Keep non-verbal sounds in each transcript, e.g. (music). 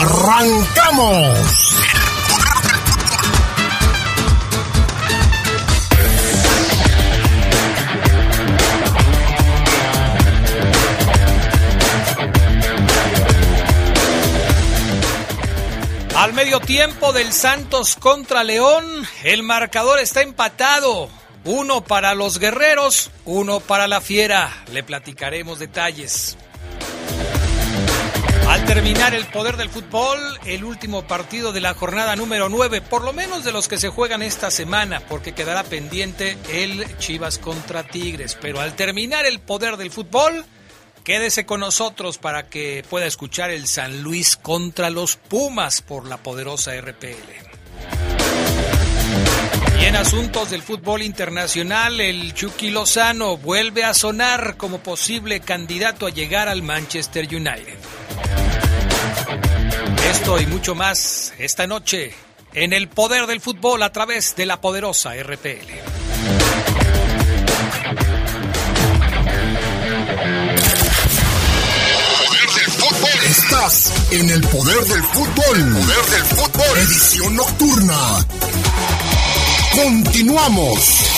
¡Arrancamos! Al medio tiempo del Santos contra León, el marcador está empatado. Uno para los guerreros, uno para la fiera. Le platicaremos detalles. Al terminar el poder del fútbol, el último partido de la jornada número 9, por lo menos de los que se juegan esta semana, porque quedará pendiente el Chivas contra Tigres. Pero al terminar el poder del fútbol, quédese con nosotros para que pueda escuchar el San Luis contra los Pumas por la poderosa RPL. Y en asuntos del fútbol internacional, el Chucky Lozano vuelve a sonar como posible candidato a llegar al Manchester United. Esto y mucho más esta noche en el poder del fútbol a través de la poderosa RPL. Estás en el poder del fútbol. Poder del fútbol. Edición nocturna. Continuamos.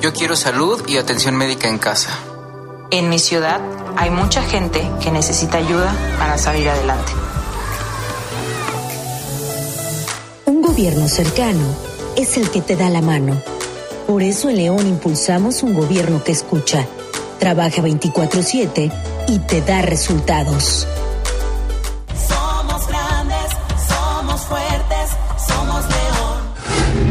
Yo quiero salud y atención médica en casa. En mi ciudad hay mucha gente que necesita ayuda para salir adelante. Un gobierno cercano es el que te da la mano. Por eso en León impulsamos un gobierno que escucha, trabaja 24/7 y te da resultados.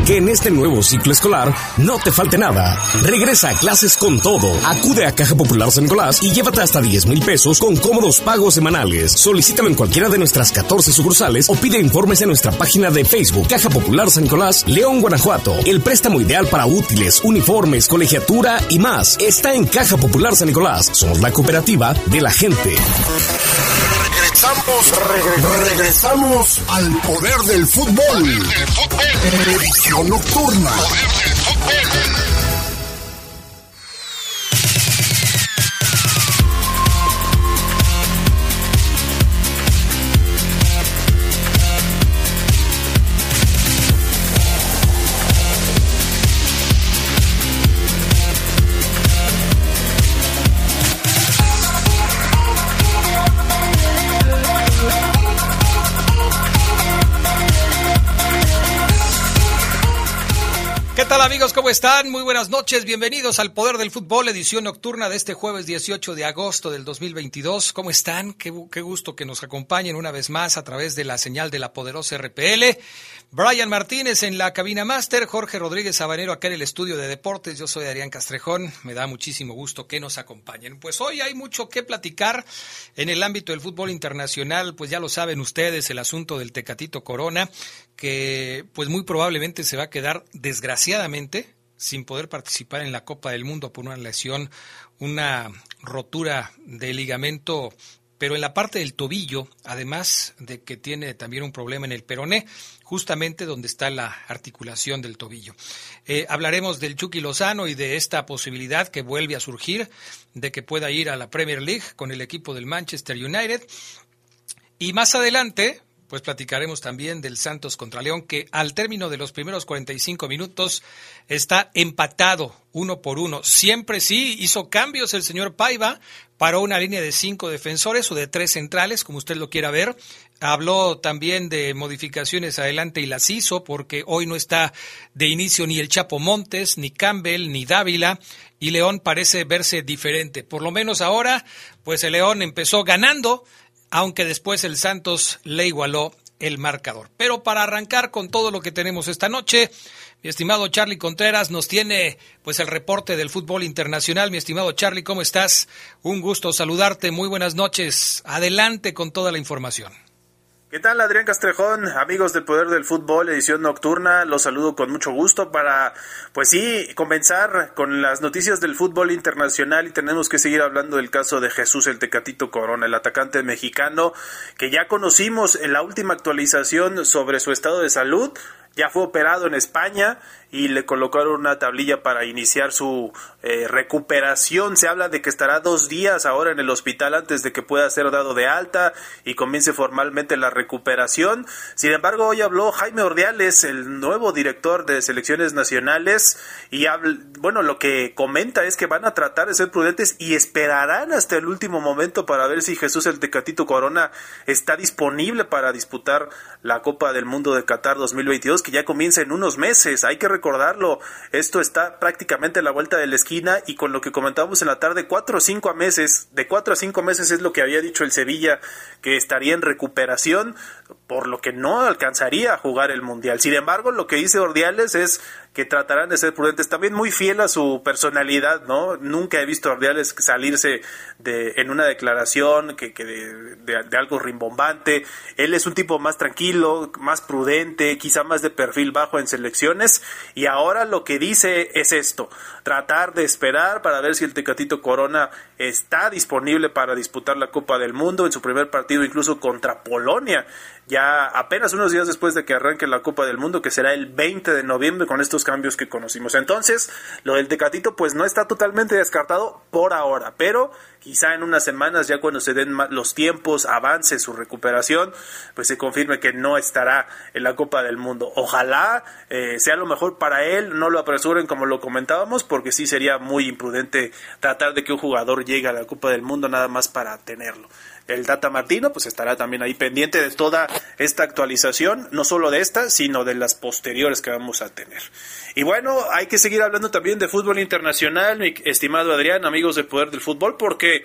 Que en este nuevo ciclo escolar no te falte nada. Regresa a clases con todo. Acude a Caja Popular San Nicolás y llévate hasta 10 mil pesos con cómodos pagos semanales. Solicítalo en cualquiera de nuestras 14 sucursales o pide informes en nuestra página de Facebook Caja Popular San Nicolás, León, Guanajuato. El préstamo ideal para útiles, uniformes, colegiatura y más está en Caja Popular San Nicolás. Somos la cooperativa de la gente. Regresamos, regre- regresamos al poder del fútbol. Edición nocturna. ¿Cómo están? Muy buenas noches. Bienvenidos al Poder del Fútbol, edición nocturna de este jueves 18 de agosto del 2022. ¿Cómo están? Qué, qué gusto que nos acompañen una vez más a través de la señal de la poderosa RPL. Brian Martínez en la cabina máster, Jorge Rodríguez Sabanero acá en el estudio de deportes. Yo soy Adrián Castrejón. Me da muchísimo gusto que nos acompañen. Pues hoy hay mucho que platicar en el ámbito del fútbol internacional. Pues ya lo saben ustedes, el asunto del Tecatito Corona, que pues muy probablemente se va a quedar desgraciadamente sin poder participar en la Copa del Mundo por una lesión, una rotura de ligamento, pero en la parte del tobillo, además de que tiene también un problema en el peroné, justamente donde está la articulación del tobillo. Eh, hablaremos del Chucky Lozano y de esta posibilidad que vuelve a surgir de que pueda ir a la Premier League con el equipo del Manchester United. Y más adelante, pues platicaremos también del Santos contra León, que al término de los primeros 45 minutos está empatado uno por uno. Siempre sí hizo cambios el señor Paiva, paró una línea de cinco defensores o de tres centrales, como usted lo quiera ver. Habló también de modificaciones adelante y las hizo porque hoy no está de inicio ni el Chapo Montes, ni Campbell, ni Dávila y León parece verse diferente. Por lo menos ahora, pues el León empezó ganando, aunque después el Santos le igualó el marcador. Pero para arrancar con todo lo que tenemos esta noche, mi estimado Charlie Contreras nos tiene pues el reporte del fútbol internacional. Mi estimado Charlie, ¿cómo estás? Un gusto saludarte. Muy buenas noches. Adelante con toda la información. ¿Qué tal Adrián Castrejón, amigos del Poder del Fútbol, edición nocturna? Los saludo con mucho gusto para, pues sí, comenzar con las noticias del fútbol internacional y tenemos que seguir hablando del caso de Jesús el Tecatito Corona, el atacante mexicano que ya conocimos en la última actualización sobre su estado de salud ya fue operado en España y le colocaron una tablilla para iniciar su eh, recuperación. Se habla de que estará dos días ahora en el hospital antes de que pueda ser dado de alta y comience formalmente la recuperación. Sin embargo, hoy habló Jaime Ordiales, el nuevo director de selecciones nacionales, y bueno, lo que comenta es que van a tratar de ser prudentes y esperarán hasta el último momento para ver si Jesús el Tecatito Corona está disponible para disputar la Copa del Mundo de Qatar 2022 que ya comienza en unos meses. Hay que recordarlo. Esto está prácticamente a la vuelta de la esquina y con lo que comentábamos en la tarde, cuatro o cinco meses, de cuatro a cinco meses es lo que había dicho el Sevilla que estaría en recuperación, por lo que no alcanzaría a jugar el Mundial. Sin embargo, lo que dice Ordiales es que tratarán de ser prudentes, también muy fiel a su personalidad, ¿no? Nunca he visto a Ordiales salirse de, en una declaración que, que de, de, algo rimbombante. Él es un tipo más tranquilo, más prudente, quizá más de perfil bajo en selecciones, y ahora lo que dice es esto, tratar de esperar para ver si el Tecatito Corona está disponible para disputar la Copa del Mundo en su primer partido incluso contra Polonia ya apenas unos días después de que arranque la Copa del Mundo, que será el 20 de noviembre con estos cambios que conocimos. Entonces, lo del Tecatito pues no está totalmente descartado por ahora, pero quizá en unas semanas ya cuando se den los tiempos, avance su recuperación, pues se confirme que no estará en la Copa del Mundo. Ojalá eh, sea lo mejor para él, no lo apresuren como lo comentábamos, porque sí sería muy imprudente tratar de que un jugador llegue a la Copa del Mundo nada más para tenerlo el Data Martino, pues estará también ahí pendiente de toda esta actualización, no solo de esta, sino de las posteriores que vamos a tener. Y bueno, hay que seguir hablando también de fútbol internacional, mi estimado Adrián, amigos del Poder del Fútbol, porque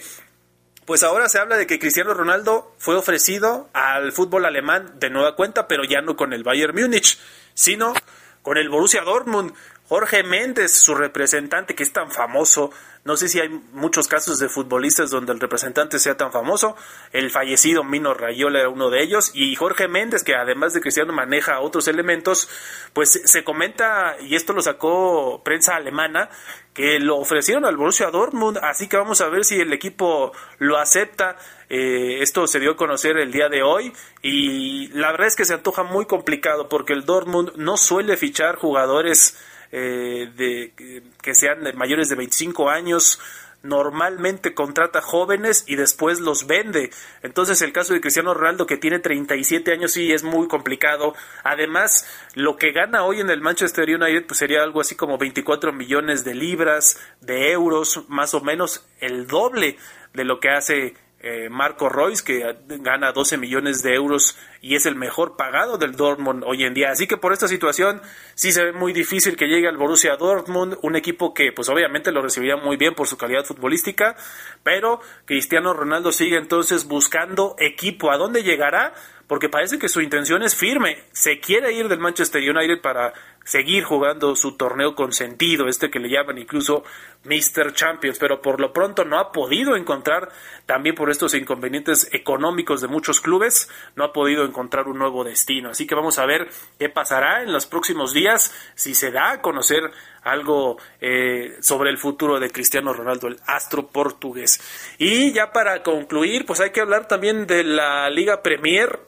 pues ahora se habla de que Cristiano Ronaldo fue ofrecido al fútbol alemán de nueva cuenta, pero ya no con el Bayern Múnich, sino con el Borussia Dortmund. Jorge Méndez, su representante que es tan famoso, no sé si hay muchos casos de futbolistas donde el representante sea tan famoso. El fallecido Mino Rayola era uno de ellos. Y Jorge Méndez, que además de Cristiano maneja otros elementos, pues se comenta, y esto lo sacó prensa alemana, que lo ofrecieron al Borussia Dortmund. Así que vamos a ver si el equipo lo acepta. Eh, esto se dio a conocer el día de hoy y la verdad es que se antoja muy complicado porque el Dortmund no suele fichar jugadores eh, de, que sean mayores de 25 años, normalmente contrata jóvenes y después los vende. Entonces el caso de Cristiano Ronaldo que tiene 37 años sí es muy complicado. Además, lo que gana hoy en el Manchester United pues sería algo así como 24 millones de libras, de euros, más o menos el doble de lo que hace eh, Marco Royce, que gana 12 millones de euros y es el mejor pagado del Dortmund hoy en día. Así que por esta situación sí se ve muy difícil que llegue al Borussia Dortmund, un equipo que pues obviamente lo recibiría muy bien por su calidad futbolística, pero Cristiano Ronaldo sigue entonces buscando equipo. ¿A dónde llegará? Porque parece que su intención es firme. Se quiere ir del Manchester United para seguir jugando su torneo consentido, este que le llaman incluso Mr. Champions, pero por lo pronto no ha podido encontrar, también por estos inconvenientes económicos de muchos clubes, no ha podido encontrar un nuevo destino. Así que vamos a ver qué pasará en los próximos días, si se da a conocer algo eh, sobre el futuro de Cristiano Ronaldo, el astro portugués. Y ya para concluir, pues hay que hablar también de la Liga Premier.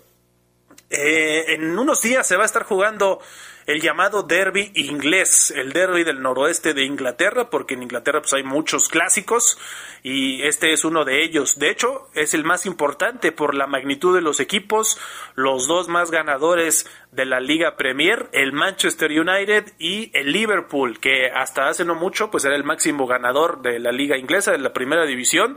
Eh, en unos días se va a estar jugando el llamado derby inglés, el derby del noroeste de Inglaterra, porque en Inglaterra pues hay muchos clásicos y este es uno de ellos. De hecho, es el más importante por la magnitud de los equipos, los dos más ganadores de la Liga Premier, el Manchester United y el Liverpool, que hasta hace no mucho pues era el máximo ganador de la Liga inglesa de la Primera División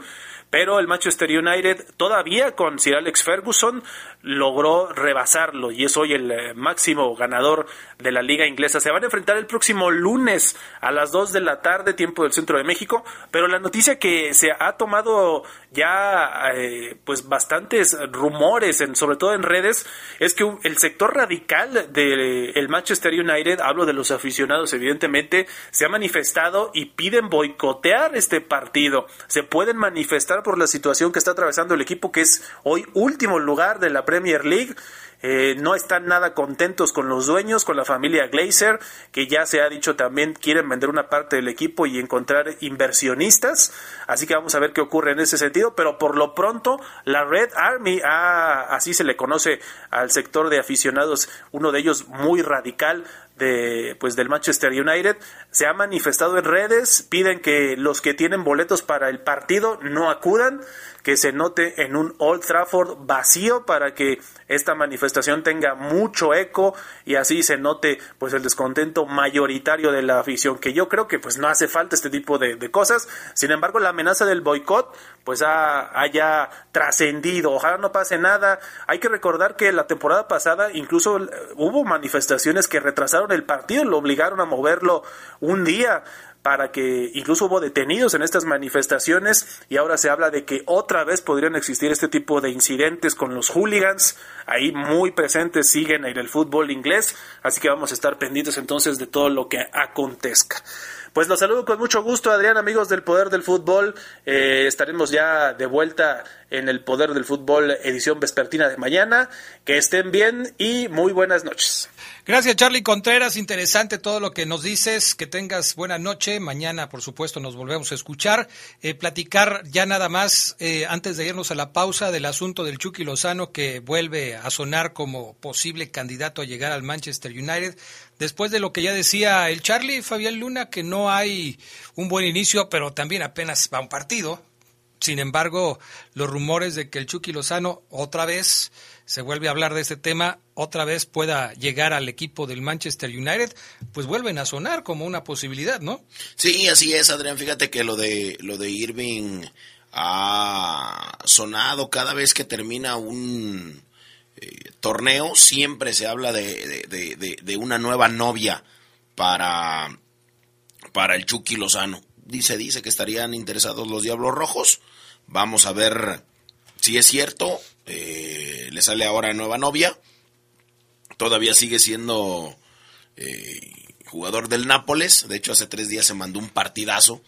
pero el Manchester United todavía con Sir Alex Ferguson logró rebasarlo y es hoy el eh, máximo ganador de la liga inglesa. Se van a enfrentar el próximo lunes a las 2 de la tarde, tiempo del centro de México, pero la noticia que se ha tomado ya eh, pues bastantes rumores, en, sobre todo en redes, es que el sector radical del Manchester United, hablo de los aficionados evidentemente, se ha manifestado y piden boicotear este partido. Se pueden manifestar por la situación que está atravesando el equipo que es hoy último lugar de la Premier League. Eh, no están nada contentos con los dueños, con la familia Glazer, que ya se ha dicho también quieren vender una parte del equipo y encontrar inversionistas. Así que vamos a ver qué ocurre en ese sentido. Pero por lo pronto, la Red Army, ah, así se le conoce al sector de aficionados, uno de ellos muy radical, de pues del Manchester United. Se ha manifestado en redes piden que los que tienen boletos para el partido no acudan que se note en un Old Trafford vacío para que esta manifestación tenga mucho eco y así se note pues el descontento mayoritario de la afición que yo creo que pues no hace falta este tipo de, cosas. Sin embargo la amenaza del boicot pues ha, haya trascendido. Ojalá no pase nada. Hay que recordar que la temporada pasada incluso eh, hubo manifestaciones que retrasaron el partido lo obligaron a moverlo un día para que incluso hubo detenidos en estas manifestaciones y ahora se habla de que otra vez podrían existir este tipo de incidentes con los hooligans, ahí muy presentes siguen en el fútbol inglés, así que vamos a estar pendientes entonces de todo lo que acontezca. Pues los saludo con mucho gusto, Adrián, amigos del Poder del Fútbol. Eh, estaremos ya de vuelta en el Poder del Fútbol edición vespertina de mañana. Que estén bien y muy buenas noches. Gracias, Charlie Contreras. Interesante todo lo que nos dices. Que tengas buena noche. Mañana, por supuesto, nos volvemos a escuchar. Eh, platicar ya nada más, eh, antes de irnos a la pausa, del asunto del Chucky Lozano, que vuelve a sonar como posible candidato a llegar al Manchester United. Después de lo que ya decía el Charlie Fabián Luna, que no hay un buen inicio, pero también apenas va un partido. Sin embargo, los rumores de que el Chucky Lozano otra vez se vuelve a hablar de este tema, otra vez pueda llegar al equipo del Manchester United, pues vuelven a sonar como una posibilidad, ¿no? Sí, así es, Adrián. Fíjate que lo de lo de Irving ha sonado cada vez que termina un eh, torneo, siempre se habla de, de, de, una nueva novia para, para el Chucky Lozano. Dice, dice que estarían interesados los Diablos Rojos. Vamos a ver si es cierto eh, le sale ahora nueva novia, todavía sigue siendo eh, jugador del Nápoles, de hecho hace tres días se mandó un partidazo.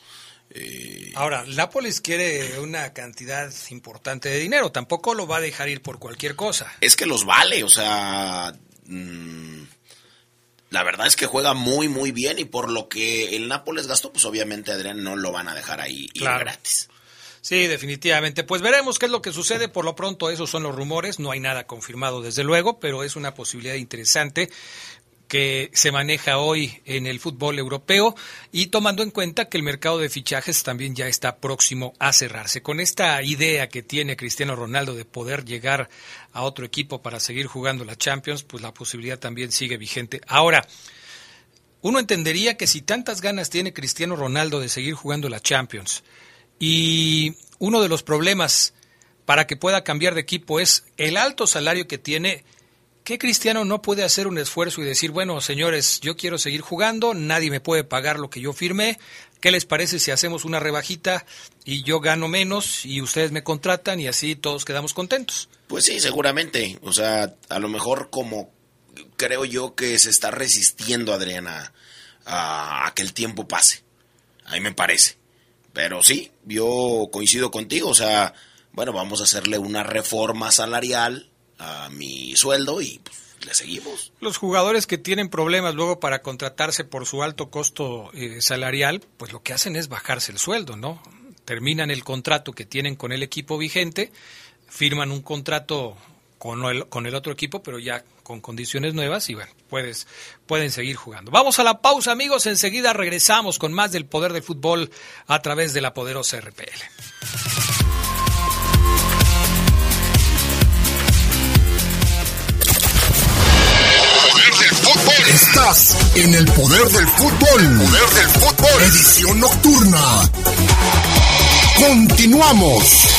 Eh, ahora, Nápoles quiere una cantidad importante de dinero, tampoco lo va a dejar ir por cualquier cosa. Es que los vale, o sea, mm, la verdad es que juega muy, muy bien y por lo que el Nápoles gastó, pues obviamente Adrián no lo van a dejar ahí gratis. Sí, definitivamente. Pues veremos qué es lo que sucede. Por lo pronto, esos son los rumores. No hay nada confirmado, desde luego, pero es una posibilidad interesante que se maneja hoy en el fútbol europeo y tomando en cuenta que el mercado de fichajes también ya está próximo a cerrarse. Con esta idea que tiene Cristiano Ronaldo de poder llegar a otro equipo para seguir jugando la Champions, pues la posibilidad también sigue vigente. Ahora, uno entendería que si tantas ganas tiene Cristiano Ronaldo de seguir jugando la Champions, y uno de los problemas para que pueda cambiar de equipo es el alto salario que tiene. ¿Qué cristiano no puede hacer un esfuerzo y decir, bueno, señores, yo quiero seguir jugando, nadie me puede pagar lo que yo firmé, ¿qué les parece si hacemos una rebajita y yo gano menos y ustedes me contratan y así todos quedamos contentos? Pues sí, seguramente. O sea, a lo mejor como creo yo que se está resistiendo Adriana a, que el tiempo pase. A mí me parece. Pero sí, yo coincido contigo, o sea, bueno, vamos a hacerle una reforma salarial a mi sueldo y pues, le seguimos. Los jugadores que tienen problemas luego para contratarse por su alto costo eh, salarial, pues lo que hacen es bajarse el sueldo, ¿no? Terminan el contrato que tienen con el equipo vigente, firman un contrato con el, con el otro equipo, pero ya con condiciones nuevas y bueno, puedes, pueden seguir jugando. Vamos a la pausa, amigos. Enseguida regresamos con más del poder del fútbol a través de la poderosa RPL. Estás en el poder del fútbol. Poder del fútbol. Edición nocturna. Continuamos.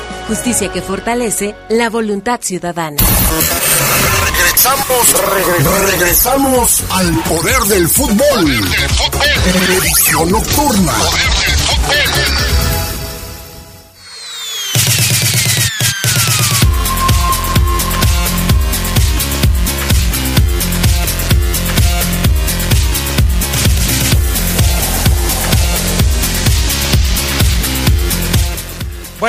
Justicia que fortalece la voluntad ciudadana. Regresamos, regresamos al poder del fútbol. Edición nocturna.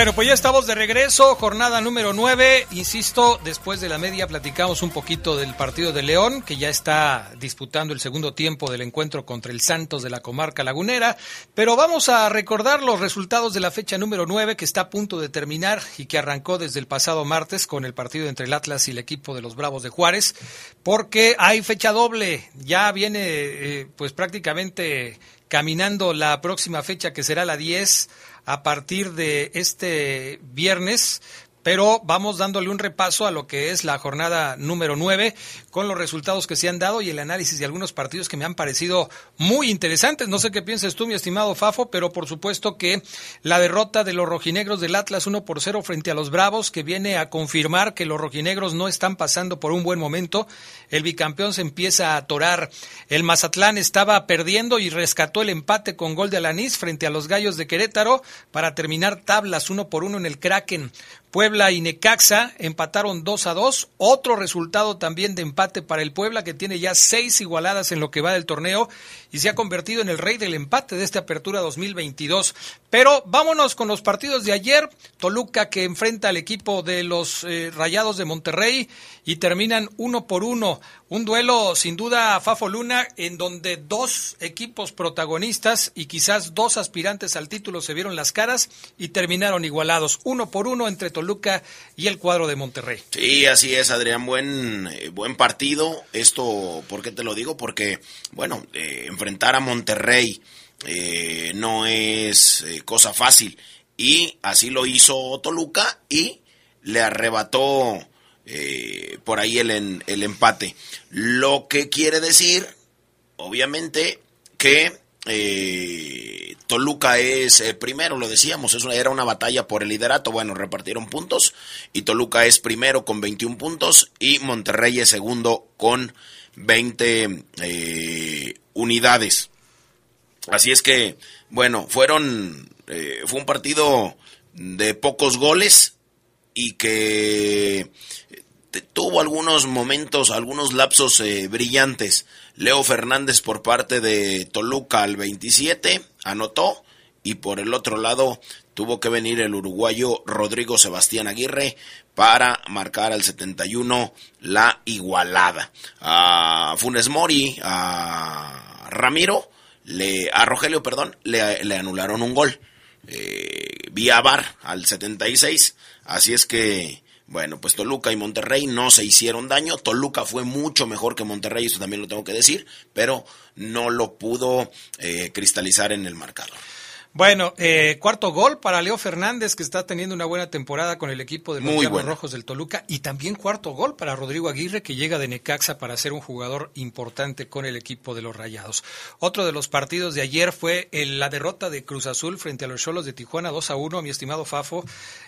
Bueno, pues ya estamos de regreso, jornada número 9. Insisto, después de la media platicamos un poquito del partido de León, que ya está disputando el segundo tiempo del encuentro contra el Santos de la comarca lagunera. Pero vamos a recordar los resultados de la fecha número 9, que está a punto de terminar y que arrancó desde el pasado martes con el partido entre el Atlas y el equipo de los Bravos de Juárez, porque hay fecha doble. Ya viene, eh, pues prácticamente caminando la próxima fecha, que será la 10 a partir de este viernes pero vamos dándole un repaso a lo que es la jornada número 9 con los resultados que se han dado y el análisis de algunos partidos que me han parecido muy interesantes. No sé qué piensas tú, mi estimado Fafo, pero por supuesto que la derrota de los rojinegros del Atlas 1 por 0 frente a los Bravos, que viene a confirmar que los rojinegros no están pasando por un buen momento. El bicampeón se empieza a atorar. El Mazatlán estaba perdiendo y rescató el empate con gol de Alanís frente a los Gallos de Querétaro para terminar tablas uno por uno en el Kraken. Puebla y Necaxa empataron 2 a 2. Otro resultado también de empate para el Puebla, que tiene ya seis igualadas en lo que va del torneo y se ha convertido en el rey del empate de esta apertura 2022. Pero vámonos con los partidos de ayer. Toluca que enfrenta al equipo de los eh, Rayados de Monterrey y terminan uno por uno. Un duelo sin duda Fafo Luna en donde dos equipos protagonistas y quizás dos aspirantes al título se vieron las caras y terminaron igualados. Uno por uno entre Toluca y el cuadro de Monterrey. Sí, así es, Adrián. Buen, eh, buen partido. Esto, ¿por qué te lo digo? Porque, bueno, eh, enfrentar a Monterrey eh, no es eh, cosa fácil. Y así lo hizo Toluca y le arrebató eh, por ahí el, el empate. Lo que quiere decir, obviamente, que eh, Toluca es eh, primero, lo decíamos, era una batalla por el liderato. Bueno, repartieron puntos y Toluca es primero con 21 puntos y Monterrey es segundo con 20 eh, unidades. Así es que, bueno, fueron, fue un partido de pocos goles y que tuvo algunos momentos, algunos lapsos eh, brillantes. Leo Fernández por parte de Toluca al 27 anotó y por el otro lado tuvo que venir el uruguayo Rodrigo Sebastián Aguirre para marcar al 71 la igualada. A Funes Mori, a Ramiro, le, a Rogelio, perdón, le, anularon un gol. Eh, vía VAR al 76. Así es que, bueno, pues Toluca y Monterrey no se hicieron daño. Toluca fue mucho mejor que Monterrey, eso también lo tengo que decir, pero no lo pudo eh, cristalizar en el marcador. Bueno, eh, cuarto gol para Leo Fernández, que está teniendo una buena temporada con el equipo de los Muy. Rojos del Toluca. Y también cuarto gol para Rodrigo Aguirre, que llega de Necaxa para ser un jugador importante con el equipo de los Rayados. Otro de los partidos de ayer fue el- la derrota de Cruz Azul frente a los Cholos de Tijuana, 2 a 1, mi estimado Fafo.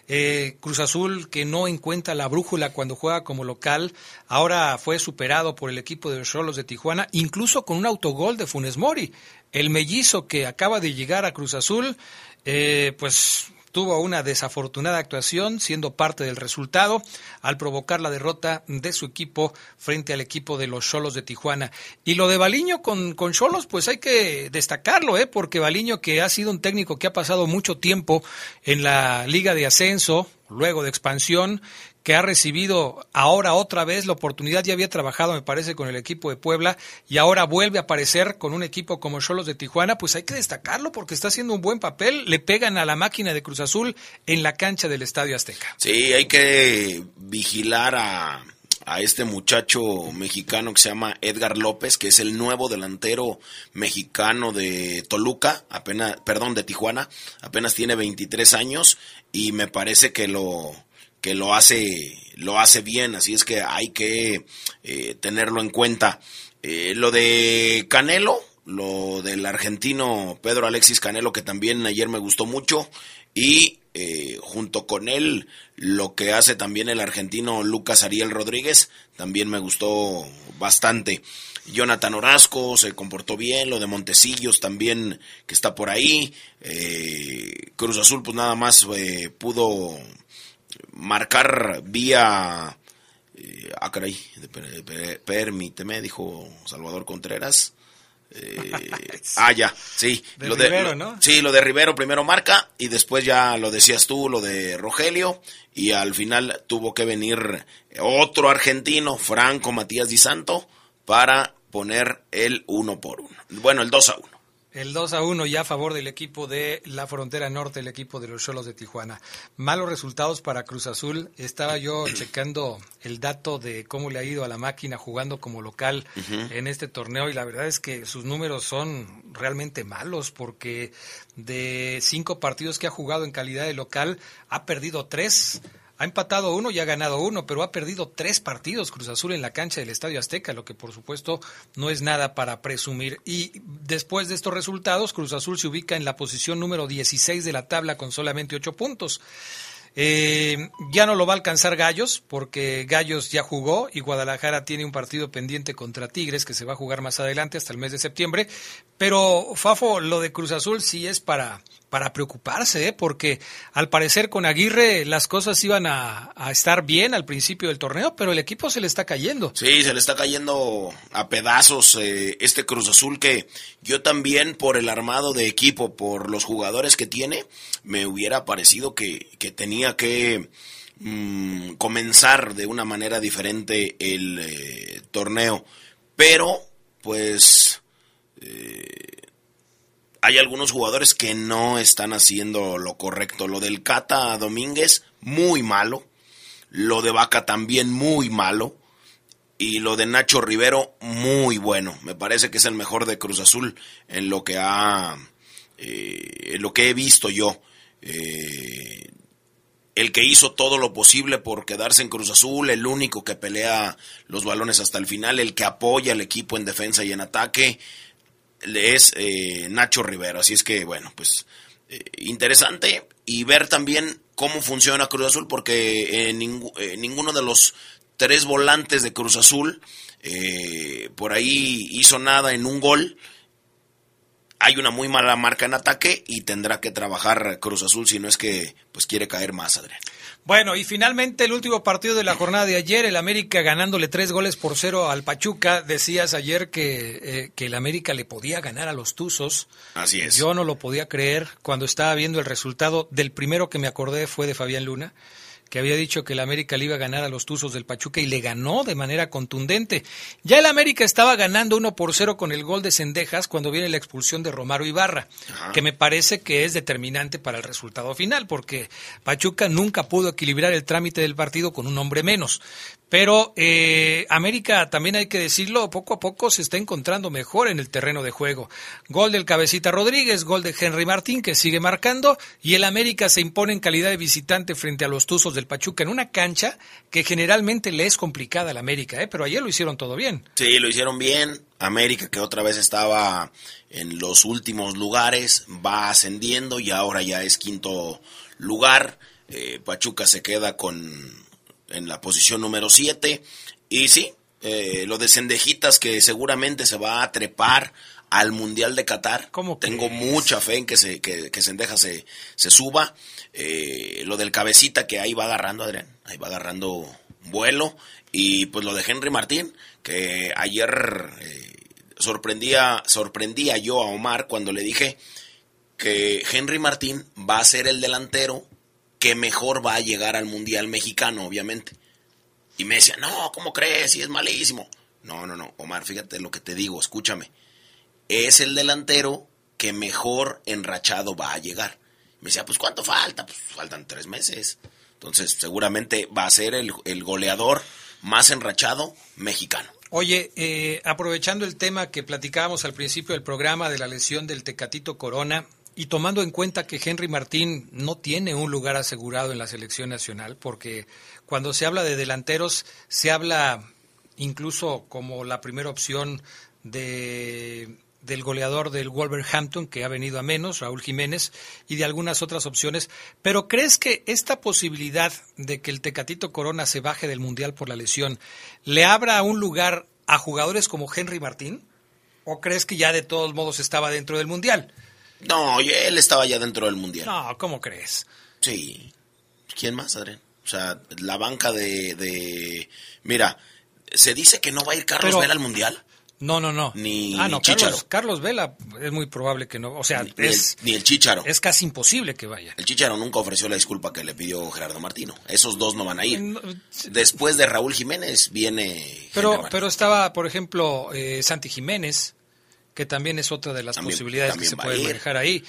Eh, Cruz Azul, que no encuentra la brújula cuando juega como local, ahora fue superado por el equipo de los Cholos de Tijuana, incluso con un autogol de Funes Mori. El mellizo que acaba de llegar a Cruz Azul, eh, pues tuvo una desafortunada actuación siendo parte del resultado al provocar la derrota de su equipo frente al equipo de los Cholos de Tijuana. Y lo de Baliño con Cholos, pues hay que destacarlo, ¿eh? porque Baliño que ha sido un técnico que ha pasado mucho tiempo en la liga de ascenso, luego de expansión, que ha recibido ahora otra vez la oportunidad, ya había trabajado me parece con el equipo de Puebla y ahora vuelve a aparecer con un equipo como Cholos de Tijuana, pues hay que destacarlo porque está haciendo un buen papel, le pegan a la máquina de Cruz Azul en la cancha del Estadio Azteca. Sí, hay que vigilar a, a este muchacho mexicano que se llama Edgar López, que es el nuevo delantero mexicano de Toluca, apenas, perdón, de Tijuana, apenas tiene 23 años y me parece que lo que lo hace lo hace bien, así es que hay que eh, tenerlo en cuenta. Eh, lo de Canelo, lo del argentino Pedro Alexis Canelo, que también ayer me gustó mucho, y eh, junto con él lo que hace también el argentino Lucas Ariel Rodríguez, también me gustó bastante. Jonathan Orozco se comportó bien, lo de Montecillos también que está por ahí, eh, Cruz Azul pues nada más eh, pudo marcar vía... eh, ah, caray, per- per- permíteme, dijo Salvador Contreras. Eh, (laughs) ah, ya, sí. De lo Rivero, lo- ¿no? Sí, lo de Rivero primero marca y después ya lo decías tú, lo de Rogelio y al final tuvo que venir otro argentino, Franco Matías Di Santo, para poner el uno por uno. Bueno, el 2 a 1. El 2 a 1 ya a favor del equipo de la frontera norte, el equipo de los Cholos de Tijuana. Malos resultados para Cruz Azul. Estaba yo checando el dato de cómo le ha ido a la máquina jugando como local en este torneo y la verdad es que sus números son realmente malos porque de cinco partidos que ha jugado en calidad de local ha perdido tres. Ha empatado uno y ha ganado uno, pero ha perdido tres partidos Cruz Azul en la cancha del Estadio Azteca, lo que por supuesto no es nada para presumir. Y después de estos resultados, Cruz Azul se ubica en la posición número 16 de la tabla con solamente ocho puntos. Eh, ya no lo va a alcanzar Gallos, porque Gallos ya jugó y Guadalajara tiene un partido pendiente contra Tigres que se va a jugar más adelante hasta el mes de septiembre. Pero, Fafo, lo de Cruz Azul sí es para, para preocuparse, ¿eh? porque al parecer con Aguirre las cosas iban a, estar bien al principio del torneo, pero el equipo se le está cayendo. Sí, se le está cayendo a pedazos eh, este Cruz Azul que yo también por el armado de equipo, por los jugadores que tiene, me hubiera parecido que, tenía que mm, comenzar de una manera diferente el eh, torneo. Pero, pues, hay algunos jugadores que no están haciendo lo correcto. Lo del Cata Domínguez, muy malo. Lo de Vaca también muy malo. Y lo de Nacho Rivero, muy bueno. Me parece que es el mejor de Cruz Azul en lo que ha. eh, en lo que he visto yo. Eh, el que hizo todo lo posible por quedarse en Cruz Azul, el único que pelea los balones hasta el final, el que apoya al equipo en defensa y en ataque, es eh, Nacho Rivero. Así es que, bueno, pues eh, interesante y ver también cómo funciona Cruz Azul, porque eh, ningú- eh, ninguno de los tres volantes de Cruz Azul por ahí hizo nada en un gol. Hay una muy mala marca en ataque y tendrá que trabajar Cruz Azul si no es que pues quiere caer más, Adrián. Bueno, y finalmente el último partido de la jornada de ayer, el América ganándole tres goles por cero al Pachuca. Decías ayer que, eh, que el América le podía ganar a los Tuzos. Así es. Yo no lo podía creer cuando estaba viendo el resultado. Del primero que me acordé fue de Fabián Luna, que había dicho que el América le iba a ganar a los Tuzos del Pachuca y le ganó de manera contundente. Ya el América estaba ganando uno por cero con el gol de Cendejas cuando viene la expulsión de Romaro Ibarra, que me parece que es determinante para el resultado final, porque Pachuca nunca pudo equilibrar el trámite del partido con un hombre menos. Pero eh, América, también hay que decirlo, poco a poco se está encontrando mejor en el terreno de juego. Gol del Cabecita Rodríguez, gol de Henry Martín, que sigue marcando, y el América se impone en calidad de visitante frente a los Tuzos del Pachuca en una cancha que generalmente le es complicada al América, ¿eh? pero ayer lo hicieron todo bien. Sí, lo hicieron bien. América, que otra vez estaba en los últimos lugares, va ascendiendo y ahora ya es quinto lugar. Eh, Pachuca se queda con en la posición número 7. Y sí, eh, lo de Cendejitas que seguramente se va a trepar al Mundial de Qatar. Tengo mucha fe en que, se, que, que Sendeja se, se suba. Eh, lo del cabecita que ahí va agarrando, Adrián, ahí va agarrando vuelo. Y pues lo de Henry Martín, que ayer eh, sorprendía, sorprendía yo a Omar cuando le dije que Henry Martín va a ser el delantero que mejor va a llegar al Mundial mexicano, obviamente. Y me decía, no, ¿cómo crees? Y es malísimo. No, no, no, Omar, fíjate lo que te digo, escúchame. Es el delantero que mejor enrachado va a llegar. Me decía, pues ¿cuánto falta? Pues faltan tres meses. Entonces, seguramente va a ser el, el goleador más enrachado mexicano. Oye, eh, aprovechando el tema que platicábamos al principio del programa de la lesión del Tecatito Corona, y tomando en cuenta que Henry Martín no tiene un lugar asegurado en la selección nacional, porque cuando se habla de delanteros, se habla incluso como la primera opción de, del goleador del Wolverhampton, que ha venido a menos, Raúl Jiménez, y de algunas otras opciones. Pero ¿crees que esta posibilidad de que el Tecatito Corona se baje del Mundial por la lesión le abra un lugar a jugadores como Henry Martín? ¿O crees que ya de todos modos estaba dentro del Mundial? No, él estaba ya dentro del mundial. No, ¿cómo crees? Sí. ¿Quién más, Adrián? O sea, la banca de, de... Mira, se dice que no va a ir Carlos Pero- Vela al mundial. No, no, no. Ni, ah, no. Carlos, Carlos Vela es muy probable que no. O sea, Ni, es, el, ni el Chícharo. es casi imposible que vaya. El Chícharo nunca ofreció la disculpa que le pidió Gerardo Martino. Esos dos no van a ir. Después de Raúl Jiménez viene... Pero, pero estaba, por ejemplo, eh, Santi Jiménez, que también es otra de las También- posibilidades que se pueden manejar ahí.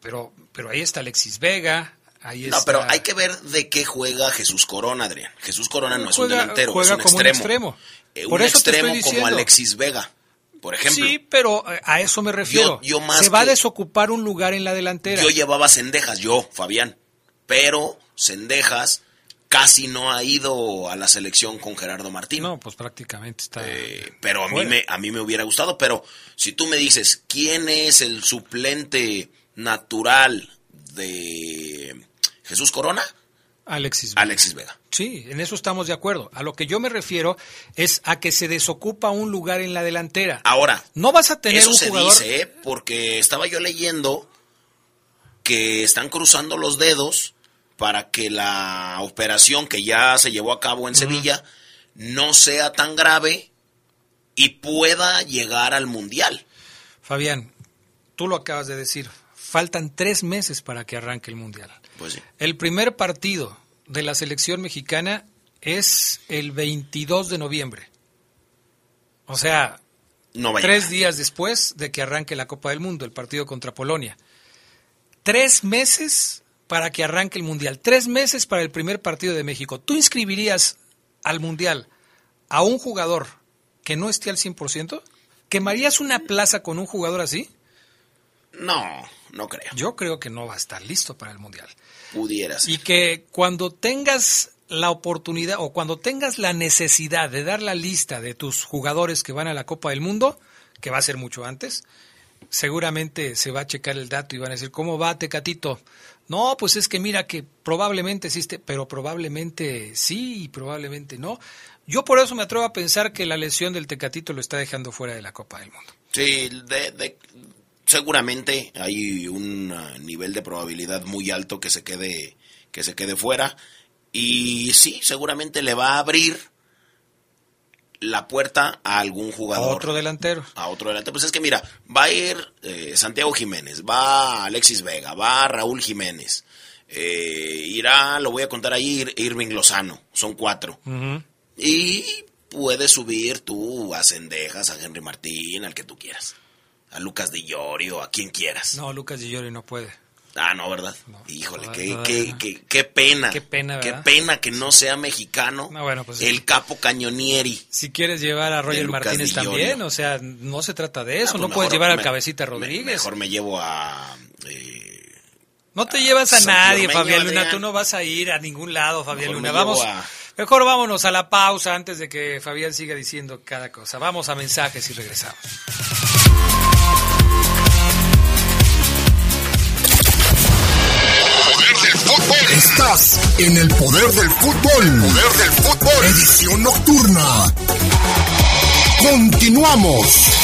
Pero, pero ahí está Alexis Vega, ahí No, está... pero hay que ver de qué juega Jesús Corona, Adrián. Jesús Corona no es un Juega- delantero, juega es un como un extremo. extremo. Eh, Por un eso te estoy extremo como. Alexis Vega, por ejemplo. Sí, pero eh, a eso me refiero. Yo- yo más se va a desocupar un lugar en la delantera. Yo llevaba Cendejas, yo, Fabián. Pero Cendejas casi no ha ido a la selección con Gerardo Martín. No, pues prácticamente está... Eh, pero a mí, me, a mí me hubiera gustado. Pero si tú me dices, ¿quién es el suplente natural de Jesús Corona? Alexis Vega. Alexis Vega. Sí, en eso estamos de acuerdo. A lo que yo me refiero es a que se desocupa un lugar en la delantera. Ahora, No vas a tener eso un se jugador... dice, porque estaba yo leyendo que están cruzando los dedos para que la operación que ya se llevó a cabo en Sevilla no sea tan grave y pueda llegar al Mundial. Fabián, tú lo acabas de decir. Faltan tres meses para que arranque el Mundial. Pues sí. El primer partido de la selección mexicana es el 22 de noviembre. O sea, No tres días después de que arranque la Copa del Mundo, el partido contra Polonia. Tres meses para que arranque el Mundial. Tres meses para el primer partido de México. ¿Tú inscribirías al Mundial a un jugador que no esté al 100%? ¿Quemarías una plaza con un jugador así? No, no creo. Yo creo que no va a estar listo para el Mundial. Pudiera ser. Y que cuando tengas la oportunidad o cuando tengas la necesidad de dar la lista de tus jugadores que van a la Copa del Mundo, que va a ser mucho antes, seguramente se va a checar el dato y van a decir, ¿cómo va Tecatito? No, pues es que mira que probablemente existe, pero probablemente sí y probablemente no. Yo por eso me atrevo a pensar que la lesión del Tecatito lo está dejando fuera de la Copa del Mundo. Sí, de- de- seguramente hay un ah, nivel de probabilidad muy alto que se quede que se quede fuera y sí, seguramente le va a abrir la puerta a algún A jugador. otro delantero. a otro delante. Pues es que mira, va a ir eh, Santiago Jiménez, va Alexis Vega, va Raúl Jiménez, eh, irá, lo voy a contar ahí, Ir- Irving Lozano, son cuatro. Y puedes subir tú a Cendejas, a Henry Martín, al que tú quieras. A Lucas Di Llorio, a quien quieras. No, Lucas Di Llori no puede. Ah, no, ¿verdad? Híjole, qué, qué, qué, qué pena. Qué pena, Qué ¿verdad? pena que no sea mexicano bueno, pues el capo Cañonieri. Si quieres llevar a Roger Martínez también, o sea, no se trata de eso, Ah, pues no puedes llevar al me- Cabecita me- Rodríguez. mejor me llevo a... eh, No te llevas a nadie, Fabián Luna. Tú no vas a ir a ningún lado, Fabián Luna. me Vamos, a- mejor vámonos a la pausa antes de que Fabián siga diciendo cada cosa. Vamos a mensajes y regresamos. En el poder del fútbol. Poder del fútbol. Edición nocturna. Continuamos.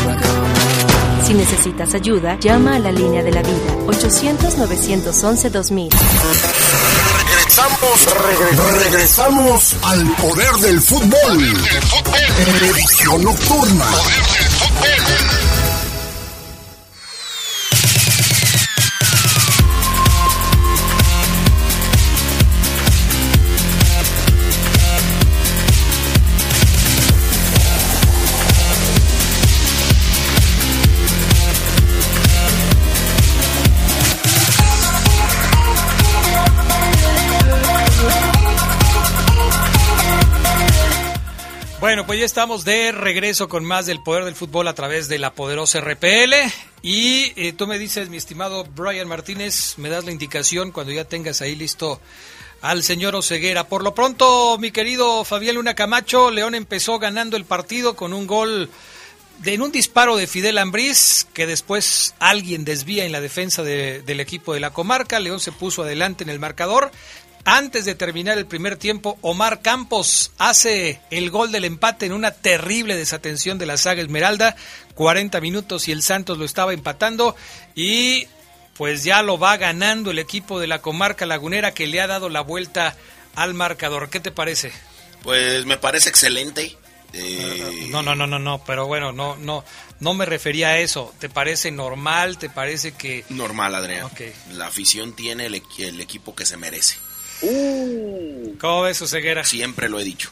Si necesitas ayuda, llama a la línea de la vida 800-911-2000. Regresamos, regre- regresamos al poder del fútbol. Edición nocturna. Bueno, pues ya estamos de regreso con más del poder del fútbol a través de la poderosa RPL. Y eh, tú me dices, mi estimado Brian Martínez, me das la indicación cuando ya tengas ahí listo al señor Oceguera. Por lo pronto, mi querido Fabián Luna Camacho, León empezó ganando el partido con un gol de, en un disparo de Fidel Ambriz, que después alguien desvía en la defensa de- del equipo de la comarca. León se puso adelante en el marcador. Antes de terminar el primer tiempo, Omar Campos hace el gol del empate en una terrible desatención de la saga Esmeralda. 40 minutos y el Santos lo estaba empatando. Y pues ya lo va ganando el equipo de la comarca lagunera que le ha dado la vuelta al marcador. ¿Qué te parece? Pues me parece excelente. Eh, No, no, no, no, no, pero bueno, no, no, no me refería a eso. ¿Te parece normal? ¿Te parece que Normal, Adrián. La afición tiene el equipo que se merece. ¿Cómo ves, ceguera? Siempre lo he dicho.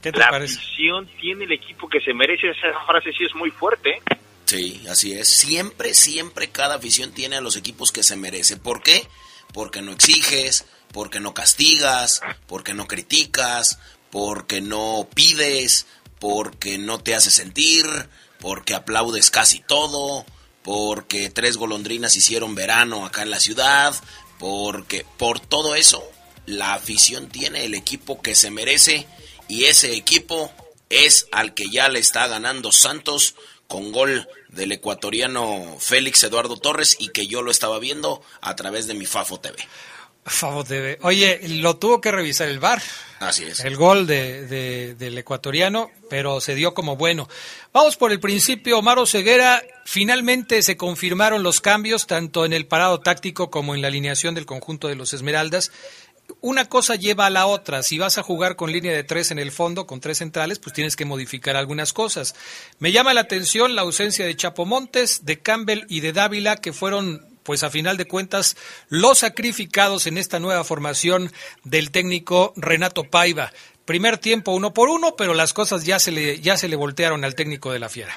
¿Qué te la parece? afición tiene el equipo que se merece. Esa frase sí es muy fuerte. Sí, así es. Siempre, siempre cada afición tiene a los equipos que se merece. ¿Por qué? Porque no exiges, porque no castigas, porque no criticas, porque no pides, porque no te haces sentir, porque aplaudes casi todo, porque tres golondrinas hicieron verano acá en la ciudad, porque por todo eso la afición tiene el equipo que se merece y ese equipo es al que ya le está ganando Santos con gol del ecuatoriano Félix Eduardo Torres y que yo lo estaba viendo a través de mi Fafo TV. Favor de- Oye, lo tuvo que revisar el VAR. Así es. El gol de, de- del ecuatoriano, pero se dio como bueno. Vamos por el principio, Omar Ceguera. Finalmente se confirmaron los cambios, tanto en el parado táctico como en la alineación del conjunto de los Esmeraldas. Una cosa lleva a la otra. Si vas a jugar con línea de tres en el fondo, con tres centrales, pues tienes que modificar algunas cosas. Me llama la atención la ausencia de Chapo Montes, de Campbell y de Dávila, que fueron pues a final de cuentas los sacrificados en esta nueva formación del técnico Renato Paiva. Primer tiempo uno por uno, pero las cosas ya se le, ya se le voltearon al técnico de la Fiera.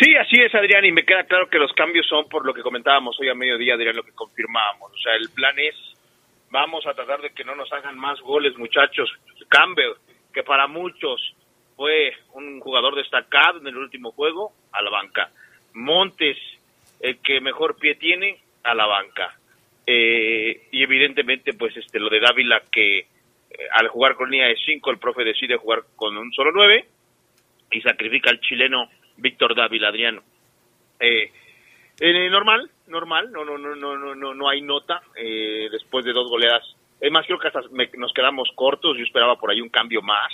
Sí, así es, Adrián, y me queda claro que los cambios son por lo que comentábamos hoy a mediodía, Adrián, lo que confirmábamos. O sea, el plan es, vamos a tratar de que no nos hagan más goles, muchachos. Campbell, que para muchos fue un jugador destacado en el último juego, a la banca. Montes, el que mejor pie tiene, a la banca. Eh, y evidentemente, pues este lo de Dávila, que al jugar con línea de 5 el profe decide jugar con un solo 9 y sacrifica al chileno Víctor Dávila Adriano. Eh, eh, normal, normal, no, no, no, no, no, no, hay nota eh, después de dos goleadas. Es más, creo que hasta me- nos quedamos cortos. Yo esperaba por ahí un cambio más.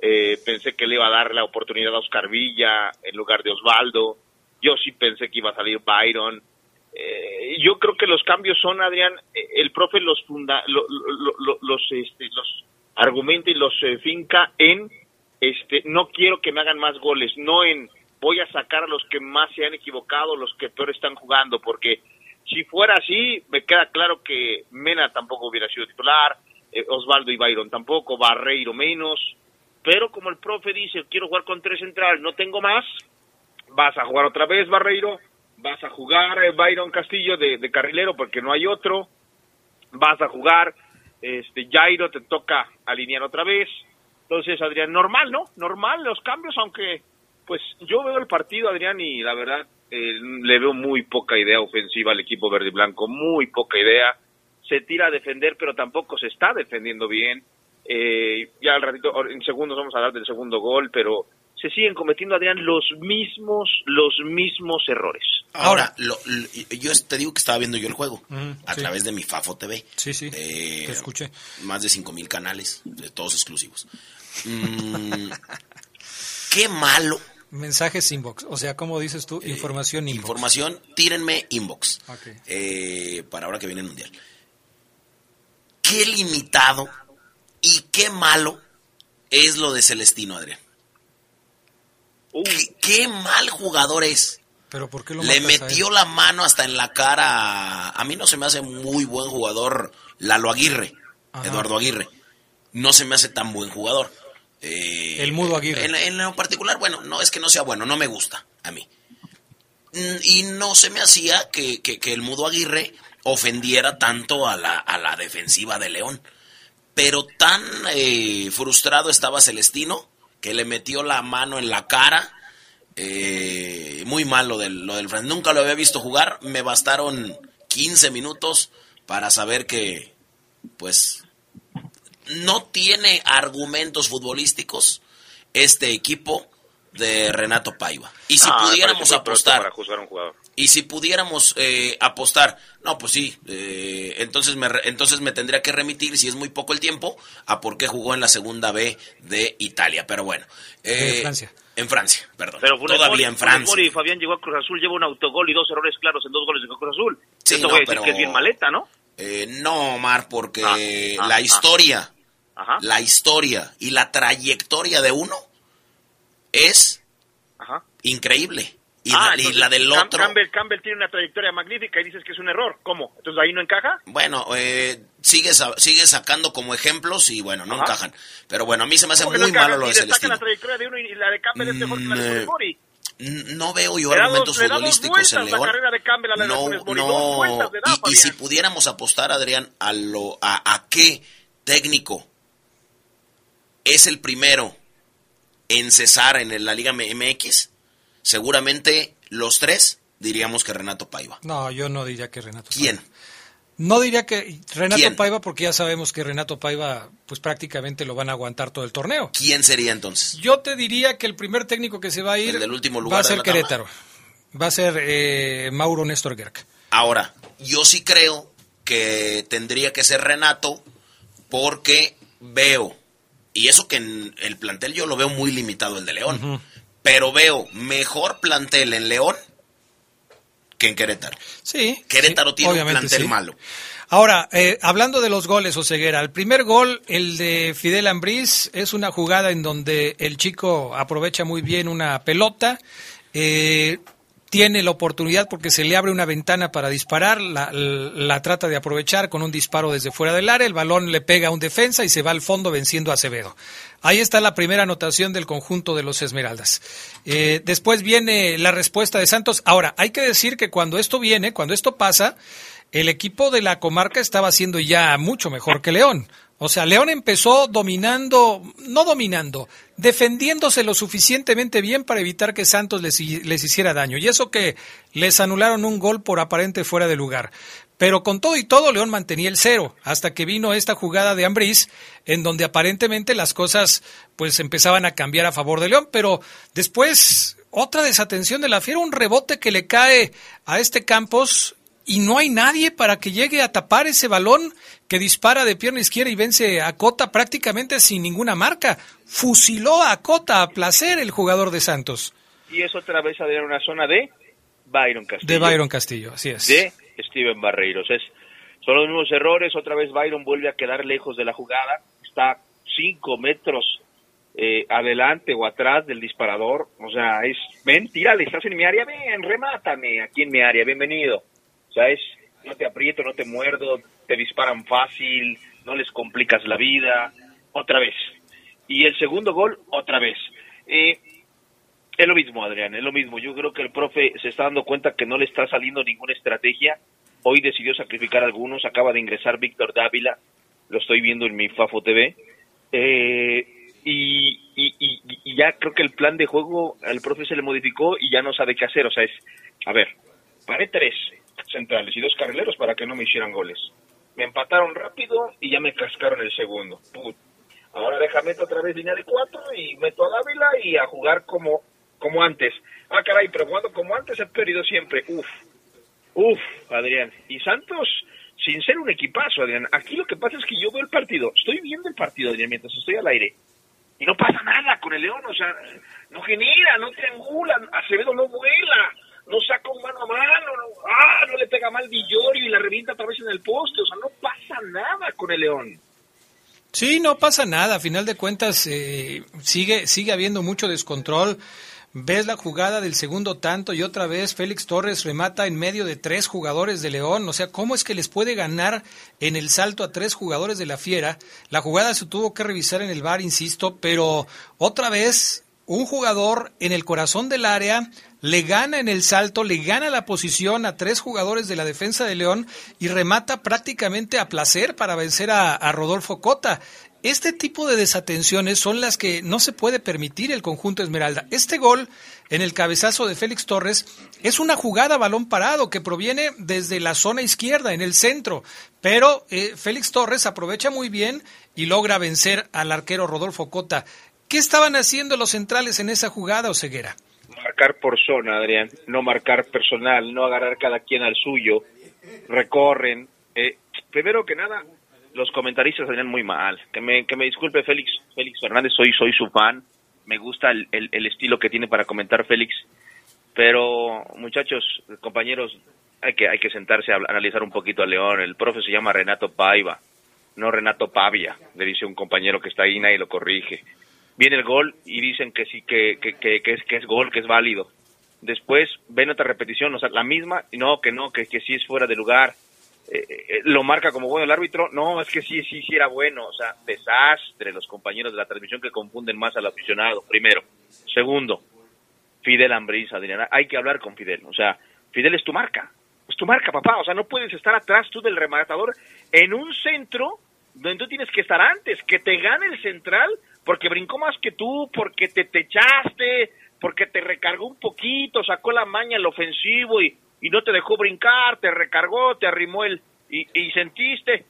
Eh, pensé que le iba a dar la oportunidad a Oscar Villa en lugar de Osvaldo. Yo sí pensé que iba a salir Byron. Eh, yo creo que los cambios son, Adrián, eh, el profe los funda, lo- lo- lo- los, este, los argumenta y los eh, finca en, este, no quiero que me hagan más goles, no en voy a sacar a los que más se han equivocado, los que peor están jugando, porque si fuera así, me queda claro que Mena tampoco hubiera sido titular, eh, Osvaldo y Byron tampoco, Barreiro menos, pero como el profe dice, quiero jugar con tres centrales, no tengo más, vas a jugar otra vez Barreiro, vas a jugar eh, Byron Castillo de, de carrilero porque no hay otro, vas a jugar este Jairo, te toca alinear otra vez. Entonces, Adrián, normal, ¿no? Normal los cambios, aunque pues yo veo el partido, Adrián, y la verdad eh, le veo muy poca idea ofensiva al equipo verde y blanco, muy poca idea. Se tira a defender, pero tampoco se está defendiendo bien. Eh, ya al ratito, en segundos vamos a hablar del segundo gol, pero se siguen cometiendo, Adrián, los mismos, los mismos errores. Ahora, lo- lo- yo te digo que estaba viendo yo el juego Mm, a sí. través de mi Fafo TV. Sí, sí. Eh, te escuché. Más de 5000 canales, de todos exclusivos. Mm, (laughs) qué malo. Mensajes inbox. O sea, como dices tú, información inbox. Información, tírenme inbox. Eh, para ahora que viene el mundial. Qué limitado y qué malo es lo de Celestino, Adrián. Qué, qué mal jugador es. Pero ¿por qué lo Le metió la mano hasta en la cara. a- A mí no se me hace muy buen jugador Lalo Aguirre, Ajá. Eduardo Aguirre. No se me hace tan buen jugador. Eh, El Mudo Aguirre. En, en lo particular, bueno, no es que no sea bueno, no me gusta a mí. Mm, Y no se me hacía que, que- que el Mudo Aguirre ofendiera tanto a la, a la defensiva de León. Pero tan eh, frustrado estaba Celestino que le metió la mano en la cara. Eh, muy mal lo del, lo del Nunca lo había visto jugar. Me bastaron 15 minutos para saber que, pues, no tiene argumentos futbolísticos este equipo de Renato Paiva. Y si Ah, pudiéramos apostar, para juzgar a un jugador. y si pudiéramos eh, apostar, no, pues sí, eh, entonces, me, re- entonces me tendría que remitir, si es muy poco el tiempo, a por qué jugó en la segunda B de Italia. Pero bueno. Eh, Francia. En Francia, perdón. Pero Funes Todavía Mori- en Funes Francia. Mori y Fabián llegó a Cruz Azul, lleva un autogol y dos errores claros en dos goles de Cruz Azul. Sí, Esto no, voy a decir pero- que es bien maleta, ¿no? Eh, no, Omar, porque Ah, ah, la ah. historia, Ajá. la historia y la trayectoria de uno es Ajá. increíble. Y, Ah, la, y la del Cam- otro, Campbell, Campbell tiene una trayectoria magnífica y dices que es un error. ¿Cómo? Entonces ahí no encaja. bueno, eh, sigue, sigue sacando como ejemplos y bueno, no Ajá. encajan. Pero bueno, a mí se me hace ¿Cómo muy no malo lo de Celestino. la trayectoria de uno y la de Campbell es mejor que la de Mm, Mori. No veo yo Le argumentos dos- futbolísticos en la León. la de No, no. da, Y- y, si pudiéramos apostar, Adrián, a lo a, a qué técnico es el primero en cesar en la Liga MX, seguramente los tres diríamos que Renato Paiva. No, yo no diría que Renato. ¿Quién? No diría que Renato ¿Quién? Paiva, porque ya sabemos que Renato Paiva, pues prácticamente lo van a aguantar todo el torneo. ¿Quién sería entonces? Yo te diría que el primer técnico que se va a ir El del último va lugar a de ser. Querétaro. Va a ser eh, Mauro Néstor Gerg. Ahora, yo sí creo que tendría que ser Renato porque veo, y eso que en el plantel yo lo veo muy limitado el de León, pero veo mejor plantel en León que en Querétaro. Sí. Querétaro sí, tiene un plantel sí. malo. Ahora, eh, hablando de los goles, Oseguera, el primer gol, el de Fidel Ambriz, es una jugada en donde el chico aprovecha muy bien una pelota, eh, tiene la oportunidad porque se le abre una ventana para disparar, la, trata de aprovechar con un disparo desde fuera del área, el balón le pega a un defensa y se va al fondo venciendo a Acevedo. Ahí está la primera anotación del conjunto de los Esmeraldas. Eh, después viene la respuesta de Santos. Ahora, hay que decir que cuando esto viene, cuando esto pasa, el equipo de la comarca estaba siendo ya mucho mejor que León. O sea, León empezó dominando, no dominando, defendiéndose lo suficientemente bien para evitar que Santos les, hi- les hiciera daño. Y eso que les anularon un gol por aparente fuera de lugar. Pero con todo y todo, León mantenía el cero, hasta que vino esta jugada de Ambriz, en donde aparentemente las cosas pues empezaban a cambiar a favor de León, pero después otra desatención de la fiera, un rebote que le cae a este Campos y no hay nadie para que llegue a tapar ese balón que dispara de pierna izquierda y vence a Cota prácticamente sin ninguna marca. Fusiló a Cota a placer el jugador de Santos. Y es otra vez Adrián una zona de Byron Castillo. De Byron Castillo, así es. De Steven Barreiros. Es, son los mismos errores, otra vez Byron vuelve a quedar lejos de la jugada, está cinco metros eh, adelante o atrás del disparador, o sea, es, ven, tírale, estás en mi área, ven, remátame aquí en mi área, bienvenido. O sea, es, no te aprieto, no te muerdo, te disparan fácil, no les complicas la vida, otra vez. Y el segundo gol, otra vez. Eh, es lo mismo, Adrián, es lo mismo. Yo creo que el profe se está dando cuenta que no le está saliendo ninguna estrategia. Hoy decidió sacrificar algunos. Acaba de ingresar Víctor Dávila. Lo estoy viendo en mi Fafo TV. Eh, y, y, ya creo que el plan de juego al profe se le modificó y ya no sabe qué hacer. O sea, es, a ver, paré tres centrales y dos carrileros para que no me hicieran goles. Me empataron rápido y ya me cascaron el segundo. Put. Ahora déjame otra vez línea de cuatro y meto a Dávila y a jugar como, como antes. Ah, caray, pero jugando como antes he perdido siempre. Uf, uf, Adrián. Y Santos, sin ser un equipazo, Adrián. Aquí lo que pasa es que yo veo el partido. Estoy viendo el partido, Adrián, mientras estoy al aire. Y no pasa nada con el León, o sea, no genera, no triangula, Acevedo no vuela, no saca un mano a mano, no, ah, no le pega mal Villorio y la revienta otra vez en el poste, o sea, no pasa nada con el León. Sí, no pasa nada. A final de cuentas, eh, sigue, sigue habiendo mucho descontrol. Ves la jugada del segundo tanto y otra vez Félix Torres remata en medio de tres jugadores de León. O sea, ¿cómo es que les puede ganar en el salto a tres jugadores de la Fiera? La jugada se tuvo que revisar en el bar, insisto, pero otra vez un jugador en el corazón del área le gana en el salto, le gana la posición a tres jugadores de la defensa de León y remata prácticamente a placer para vencer a, Rodolfo Cota. Este tipo de desatenciones son las que no se puede permitir el conjunto Esmeralda. Este gol en el cabezazo de Félix Torres es una jugada balón parado que proviene desde la zona izquierda, en el centro, pero eh, Félix Torres aprovecha muy bien y logra vencer al arquero Rodolfo Cota. ¿Qué estaban haciendo los centrales en esa jugada, Oseguera? Marcar por zona, Adrián, no marcar personal, no agarrar cada quien al suyo, recorren. Eh, primero que nada, los comentaristas salían muy mal. Que me, que me disculpe Félix, Félix Fernández, soy, soy su fan. Me gusta el, el, estilo que tiene para comentar Félix. Pero, muchachos, compañeros, hay que, hay que sentarse a analizar un poquito a León. El profe se llama Renato Paiva, no Renato Pavia, le dice un compañero que está ahí, nadie lo corrige. Viene el gol y dicen que sí, que, que, que, es, que es gol, que es válido. Después ven otra repetición, o sea, la misma, y no, que no, que, que sí es fuera de lugar eh, eh, lo marca como bueno el árbitro, no, es que sí, sí, sí era bueno, o sea, desastre los compañeros de la transmisión que confunden más al aficionado, primero. Segundo, Fidel Ambriz, Adriana, hay que hablar con Fidel, o sea, Fidel es tu marca, es tu marca, papá, o sea, no puedes estar atrás tú del rematador en un centro donde tú tienes que estar antes, que te gane el central porque brincó más que tú, porque te, te echaste, porque te recargó un poquito, sacó la maña el ofensivo y y no te dejó brincar, te recargó, te arrimó el y, y, sentiste.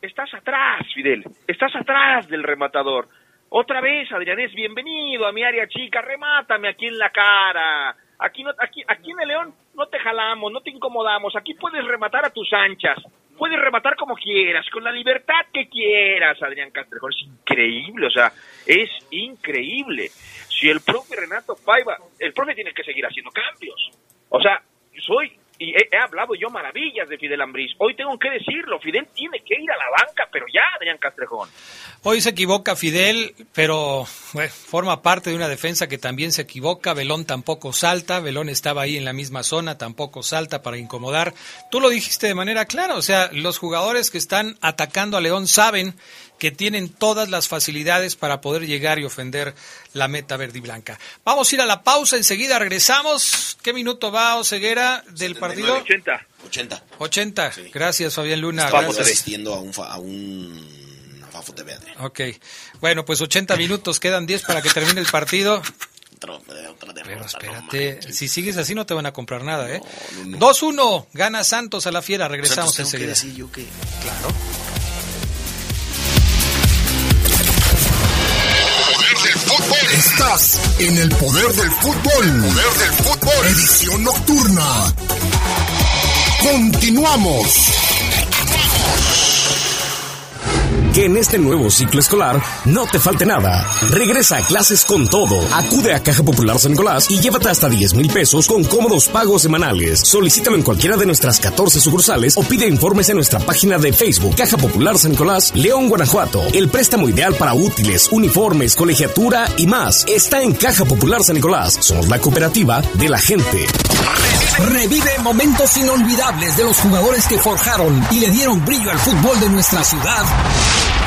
Estás atrás, Fidel, estás atrás del rematador. Otra vez, Adrianés, bienvenido a mi área chica, remátame aquí en la cara. Aquí, no, aquí, aquí en el León no te jalamos, no te incomodamos, aquí puedes rematar a tus anchas, puedes rematar como quieras, con la libertad que quieras, Adrián Castrejón. Es increíble, o sea, es increíble. Si el profe Renato Paiva, el profe tiene que seguir haciendo cambios. O sea, soy y he, hablado yo maravillas de Fidel Ambriz. Hoy tengo que decirlo, Fidel tiene que ir a la banca, pero ya, Adrián Castrejón. Hoy se equivoca Fidel, pero bueno, forma parte de una defensa que también se equivoca. Belón tampoco salta, Belón estaba ahí en la misma zona, tampoco salta para incomodar. Tú lo dijiste de manera clara, o sea, los jugadores que están atacando a León saben que tienen todas las facilidades para poder llegar y ofender la meta verde y blanca. Vamos a ir a la pausa, enseguida regresamos. ¿Qué minuto va Oseguera del 79, partido? 80. 80. 80. Sí. Gracias, Fabián Luna. Estamos asistiendo a un, a un. Ok. Bueno, pues 80 minutos, quedan 10 para que termine el partido. Pero espérate, si sigues así no te van a comprar nada, ¿eh? 2-1, gana Santos a la fiera, regresamos Santos, enseguida. que decir yo que- Claro. Estás en el poder del fútbol. Poder del fútbol. Edición nocturna. Continuamos. Que en este nuevo ciclo escolar no te falte nada. Regresa a clases con todo. Acude a Caja Popular San Nicolás y llévate hasta 10 mil pesos con cómodos pagos semanales. Solicítalo en cualquiera de nuestras 14 sucursales o pide informes en nuestra página de Facebook Caja Popular San Nicolás, León, Guanajuato. El préstamo ideal para útiles, uniformes, colegiatura y más está en Caja Popular San Nicolás. Somos la cooperativa de la gente. Revive momentos inolvidables de los jugadores que forjaron y le dieron brillo al fútbol de nuestra ciudad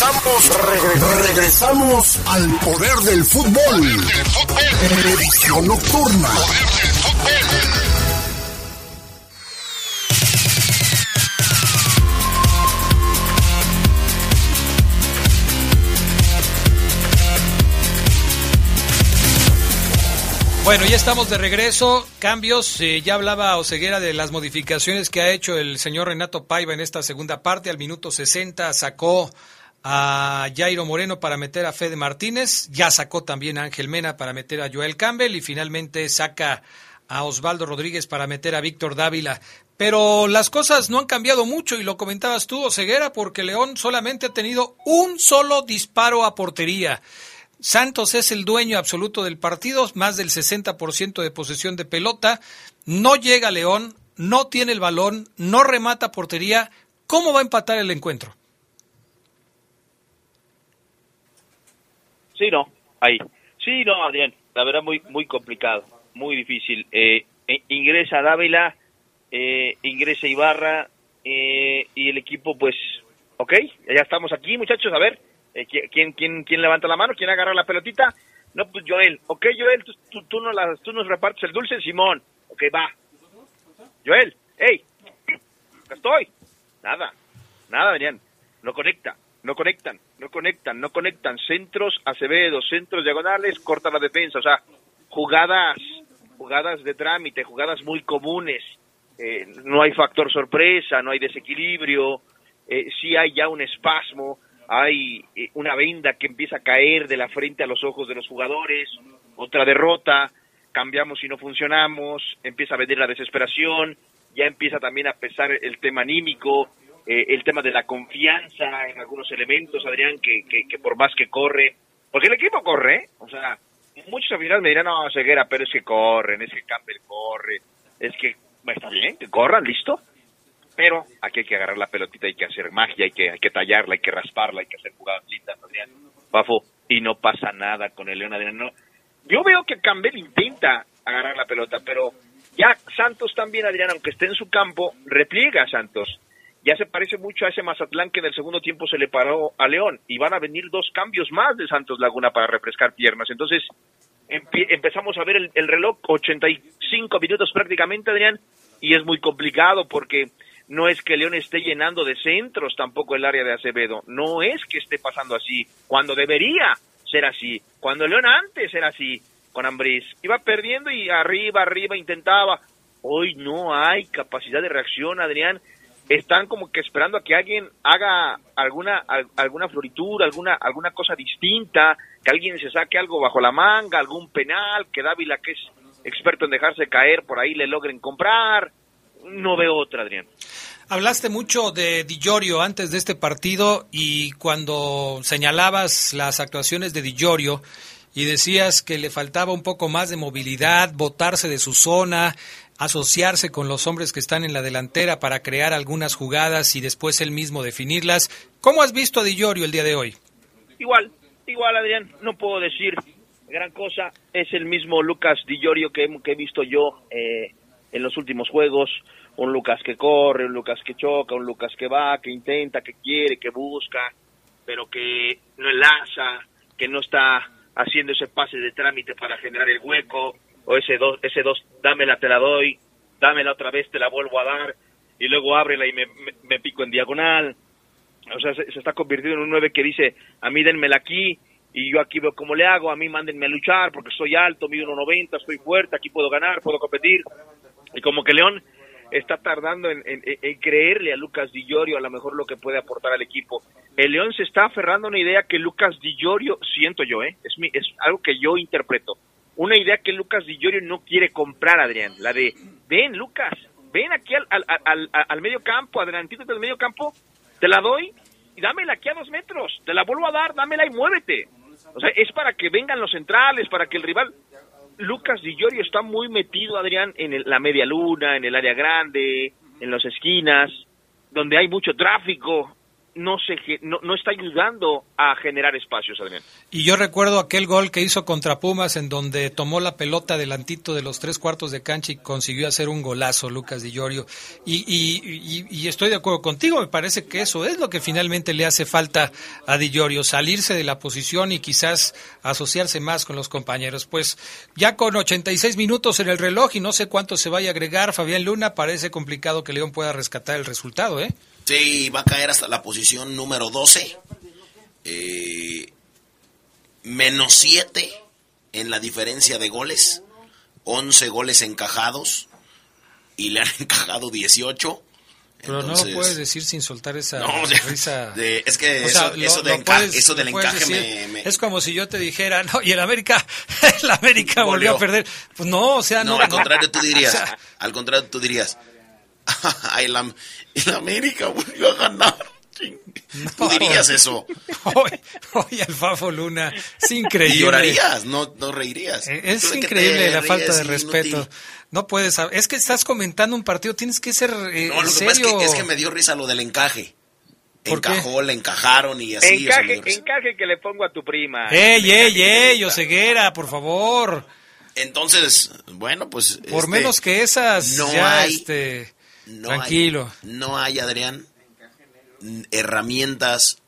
Regresamos, regre- regresamos al poder del fútbol. Edición nocturna. Bueno, ya estamos de regreso. Cambios. eh, ya hablaba Oseguera de las modificaciones que ha hecho el señor Renato Paiva en esta segunda parte. Al minuto 60 sacó a Jairo Moreno para meter a Fede Martínez. Ya sacó también a Ángel Mena para meter a Joel Campbell. Y finalmente saca a Osvaldo Rodríguez para meter a Víctor Dávila. Pero las cosas no han cambiado mucho y lo comentabas tú, Oseguera, porque León solamente ha tenido un solo disparo a portería. Santos es el dueño absoluto del partido, más del 60% de posesión de pelota. No llega León, no tiene el balón, no remata portería. ¿Cómo va a empatar el encuentro? Sí, no, ahí. Sí, no, Adrián, la verdad muy muy complicado, muy difícil. Eh, eh, ingresa Dávila, eh, ingresa Ibarra eh, y el equipo, pues, ok, ya estamos aquí, muchachos, a ver, eh, ¿qui- ¿quién, quién, ¿quién levanta la mano? ¿Quién agarra la pelotita? No, pues Joel, ok, Joel, tú, tú, no las, tú nos repartes el dulce, Simón, ok, va. Joel, hey, estoy. Nada, nada, Adrián, no conecta, no conectan, no conectan, no conectan. Centros Acevedo, centros diagonales, corta la defensa. O sea, jugadas, jugadas de trámite, jugadas muy comunes. Eh, no hay factor sorpresa, no hay desequilibrio. Eh, sí hay ya un espasmo, hay eh, una venda que empieza a caer de la frente a los ojos de los jugadores. Otra derrota, cambiamos y no funcionamos, empieza a venir la desesperación, ya empieza también a pesar el tema anímico, eh, el tema de la confianza en algunos elementos, Adrián, que, que, que por más que corre, porque el equipo corre, ¿eh? o sea, muchos final me dirán, no, ceguera, pero es que corren, es que Campbell corre, es que, está bien, que corran, listo, pero aquí hay que agarrar la pelotita, hay que hacer magia, hay que, hay que tallarla, hay que rasparla, hay que hacer jugadas lindas, Adrián, Bafo, y no pasa nada con el León, Adrián. Yo veo que Campbell intenta agarrar la pelota, pero ya Santos también, Adrián, aunque esté en su campo, repliega a Santos. Ya se parece mucho a ese Mazatlán que en el segundo tiempo se le paró a León y van a venir dos cambios más de Santos Laguna para refrescar piernas. Entonces empezamos a ver el, el reloj, 85 minutos prácticamente, Adrián, y es muy complicado porque no es que León esté llenando de centros tampoco el área de Acevedo, no es que esté pasando así, cuando debería ser así, cuando León antes era así con Ambriz, iba perdiendo y arriba, arriba intentaba, hoy no hay capacidad de reacción, Adrián, están como que esperando a que alguien haga alguna al- alguna floritura, alguna alguna cosa distinta, que alguien se saque algo bajo la manga, algún penal, que Dávila que es experto en dejarse caer por ahí le logren comprar. No veo otra, Adrián. Hablaste mucho de Di antes de este partido y cuando señalabas las actuaciones de Di y decías que le faltaba un poco más de movilidad, botarse de su zona, asociarse con los hombres que están en la delantera para crear algunas jugadas y después él mismo definirlas. ¿Cómo has visto a Di el día de hoy? Igual, igual, Adrián, no puedo decir gran cosa. Es el mismo Lucas Di Llorio que, que he visto yo eh, en los últimos juegos. Un Lucas que corre, un Lucas que choca, un Lucas que va, que intenta, que quiere, que busca, pero que no enlaza, que no está haciendo ese pase de trámite para generar el hueco, o ese dos, ese dos, dámela, te la doy, dámela otra vez, te la vuelvo a dar, y luego ábrela y me, me- pico en diagonal. O sea, se, está convirtiendo en un 9 que dice, a mí denmela aquí, y yo aquí veo cómo le hago, a mí mándenme a luchar, porque soy alto, mido 1.90, estoy fuerte, aquí puedo ganar, puedo competir. Y como que León está tardando en, creerle a Lucas Di Llorio a lo mejor lo que puede aportar al equipo. El León se está aferrando a una idea que Lucas Di siento yo, ¿eh? es, mi, es algo que yo interpreto, una idea que Lucas Di Llorio no quiere comprar, Adrián, la de, ven Lucas, ven aquí al, al, al, al- medio campo, adelantito del medio campo, te la doy y dámela aquí a dos metros, te la vuelvo a dar, dámela y muévete. O sea, es para que vengan los centrales, para que el rival... Lucas Di Llorio está muy metido, Adrián, en el- la media luna, en el área grande, en las esquinas, donde hay mucho tráfico. No, se, no, no está ayudando a generar espacios, Adrián. Y yo recuerdo aquel gol que hizo contra Pumas en donde tomó la pelota delantito de los tres cuartos de cancha y consiguió hacer un golazo Lucas Di Llorio. Y, y, y- y estoy de acuerdo contigo, me parece que eso es lo que finalmente le hace falta a Di Llorio, salirse de la posición y quizás asociarse más con los compañeros. Pues ya con 86 minutos en el reloj y no sé cuánto se vaya a agregar, Fabián Luna, parece complicado que León pueda rescatar el resultado, ¿eh? Sí, va a caer hasta la posición número 12. Eh, menos 7 en la diferencia de goles. 11 goles encajados. Y le han (laughs) encajado 18. Pero no lo puedes decir sin soltar esa No, (laughs) risa. de- es que O sea, eso, lo- eso, de lo enca- puedes- eso del encaje me, me- Es como si yo te dijera, no, y el América, (laughs) el América volvió Volvió. a perder. Pues no, o sea, no. No, al contrario tú dirías, O sea, al contrario tú dirías, "Ay, el, Am- el América volvió a ganar. Tú dirías eso. Hoy, hoy al Fafo Luna, es increíble. Y llorarías, no, no reirías. Eh, Es ¿Tú de qué increíble la falta de respeto. inútil? No puedes, es que estás comentando un partido, tienes que ser eh, No, lo que serio. es que, es que me dio risa lo del encaje. ¿Por qué? Encajó, le encajaron y así. o sea, me encaje, encaje que le pongo a tu prima. ¡Ey, ey, ey, Oseguera, por favor! Entonces, bueno, pues. Por este, menos que esas, no ya, hay, este, no tranquilo. hay- no hay, Adrián, herramientas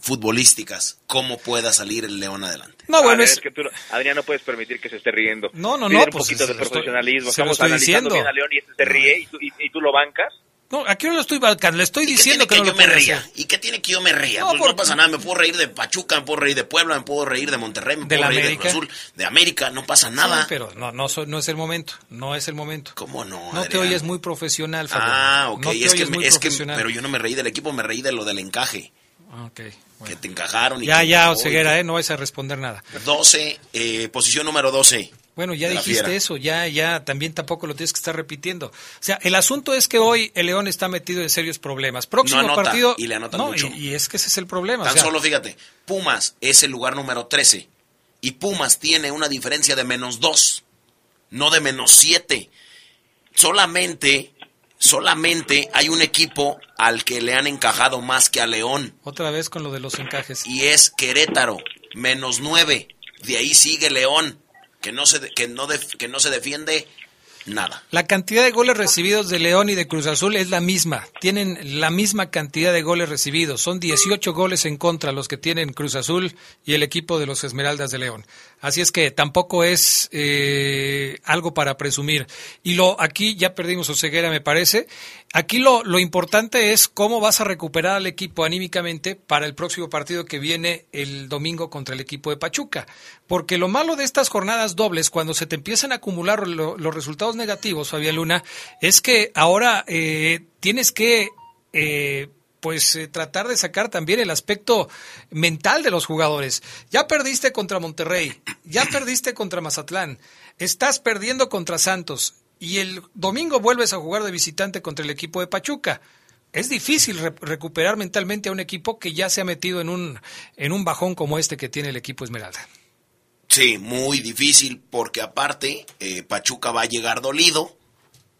futbolísticas. ¿Cómo pueda salir el León adelante? No, bueno, Adrián, es- que tú no- Adrián, no puedes permitir que se esté riendo. No, no, no, un pues, poquito de profesionalismo. Estamos analizando diciendo. bien a León y este se ríe y tú, y- y tú lo bancas. No, aquí no lo estoy bancando, le estoy ¿Y qué diciendo que, no que, yo me ría? hacer. ¿Y qué tiene que yo me ría? No, pues no pasa nada, me puedo reír de Pachuca, me puedo reír de Puebla, me puedo reír de Monterrey, me ¿De puedo reír de América? Cruz Azul, de América, no pasa nada. Sí, pero no, no, no es el momento, no es el momento. ¿Cómo no? No te oyes muy profesional, Fabián. Ah, ok, No te es, que, oyes muy es que, profesional. pero yo no me reí del equipo, me reí de lo del encaje, Ah, ok, que te encajaron. Y Ya, ya, Oseguera, ¿eh? no vais a responder nada. 12, eh, posición número 12. Bueno, ya dijiste eso, ya, ya, también tampoco lo tienes que estar repitiendo. O sea, el asunto es que hoy el León está metido en serios problemas. Próximo No anota, partido. y le anotan no, mucho. Y, y es que ese es el problema. o Tan sea, solo fíjate, Pumas es el lugar número 13 y Pumas tiene una diferencia de menos 2, no de menos 7. Solamente, solamente hay un equipo al que le han encajado más que a León Otra vez con lo de los encajes. y es Querétaro, menos 9. De ahí sigue León, que no se, que no, que no se defiende nada. La cantidad de goles recibidos de León y de Cruz Azul es la misma. Tienen la misma cantidad de goles recibidos. Son 18 goles en contra los que tienen Cruz Azul y el equipo de los Esmeraldas de León. Así es que tampoco es eh, algo para presumir. Y lo aquí ya perdimos Oseguera, me parece. Aquí lo, lo importante es cómo vas a recuperar al equipo anímicamente para el próximo partido que viene el domingo contra el equipo de Pachuca. Porque lo malo de estas jornadas dobles, cuando se te empiezan a acumular lo- los resultados negativos, Fabián Luna, es que ahora eh, tienes que eh, pues eh, tratar de sacar también el aspecto mental de los jugadores. Ya perdiste contra Monterrey, ya perdiste contra Mazatlán, estás perdiendo contra Santos y el domingo vuelves a jugar de visitante contra el equipo de Pachuca. Es difícil re- recuperar mentalmente a un equipo que ya se ha metido en un, en un bajón como este que tiene el equipo Esmeralda. Sí, muy difícil porque aparte eh, Pachuca va a llegar dolido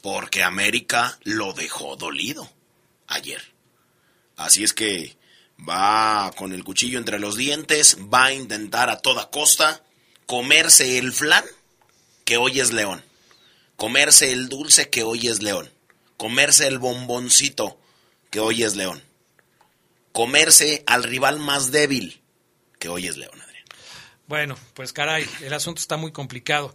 porque América lo dejó dolido ayer. Así es que va con el cuchillo entre los dientes, va a intentar a toda costa comerse el flan que hoy es León, comerse el dulce que hoy es León, comerse el bomboncito que hoy es León, comerse al rival más débil que hoy es León, Adrián. Bueno, pues caray, el asunto está muy complicado.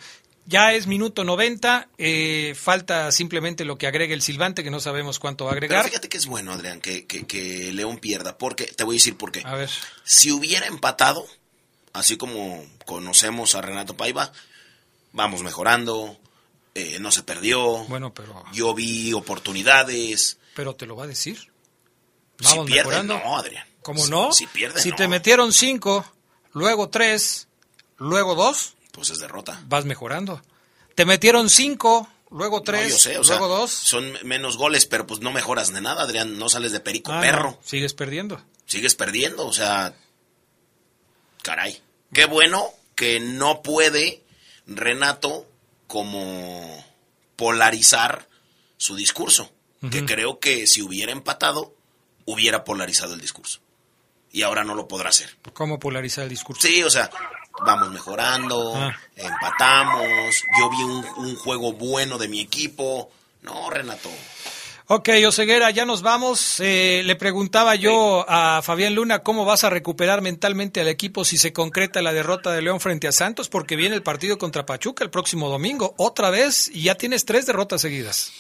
Ya es minuto 90, eh, falta simplemente lo que agregue el silbante, que no sabemos cuánto va a agregar. Pero fíjate que es bueno, Adrián, que, que, que León pierda, porque te voy a decir por qué. A ver. Si hubiera empatado, así como conocemos a Renato Paiva, vamos mejorando, eh, no se perdió. Bueno, pero. Yo vi oportunidades. Pero te lo va a decir. Si Vamos pierde, mejorando. no, Adrián. ¿Cómo no? Si pierde, Si no. te metieron cinco, luego tres, luego dos, Pues es derrota. vas mejorando. Te metieron cinco, luego tres, no, yo sé, o sea, luego dos. son menos goles, pero pues no mejoras de nada, Adrián. No sales de perico Ah, perro. no, sigues perdiendo. Sigues perdiendo, o sea. Caray. Qué bueno que no puede Renato como polarizar su discurso. Que creo que si hubiera empatado, hubiera polarizado el discurso. Y ahora no lo podrá hacer. ¿Cómo polarizar el discurso? Sí, o sea, vamos mejorando, Ah. empatamos, yo vi un, un juego bueno de mi equipo. No, Renato. Ok, Oseguera, ya nos vamos. Eh, le preguntaba yo a Fabián Luna cómo vas a recuperar mentalmente al equipo si se concreta la derrota de León frente a Santos, porque viene el partido contra Pachuca el próximo domingo, otra vez, y ya tienes tres derrotas seguidas.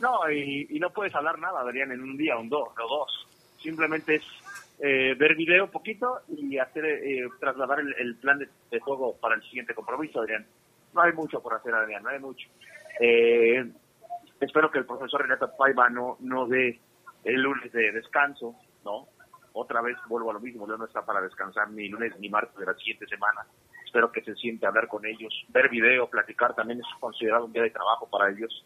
No, y, y no puedes hablar nada, Adrián, en un día, un dos, o dos. Simplemente es eh, ver video un poquito y hacer eh, trasladar el, plan de, de juego para el siguiente compromiso, Adrián. No hay mucho por hacer, Adrián, no hay mucho. Eh, espero que el profesor Renato Paiva no, no dé el lunes de descanso, ¿no? Otra vez vuelvo a lo mismo, León no está para descansar ni lunes ni martes de la siguiente semana. Espero que se siente hablar con ellos, ver video, platicar, también es considerado un día de trabajo para ellos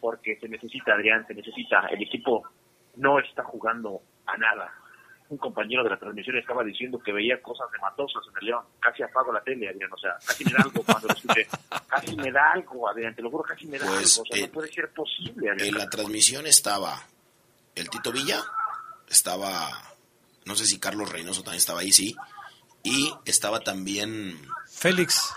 porque se necesita, Adrián, se necesita. El equipo no está jugando a nada. Un compañero de la transmisión estaba diciendo que veía cosas hematosas en el León. Casi apago la tele, Adrián. O sea, casi me da algo cuando lo escuché. Casi me da algo, Adrián. Te lo juro, casi me da Pues, algo. O sea, eh, no puede ser posible, Adrián. En la transmisión estaba el Tito Villa, estaba, no sé si Carlos Reynoso también estaba ahí, sí, y estaba también Félix.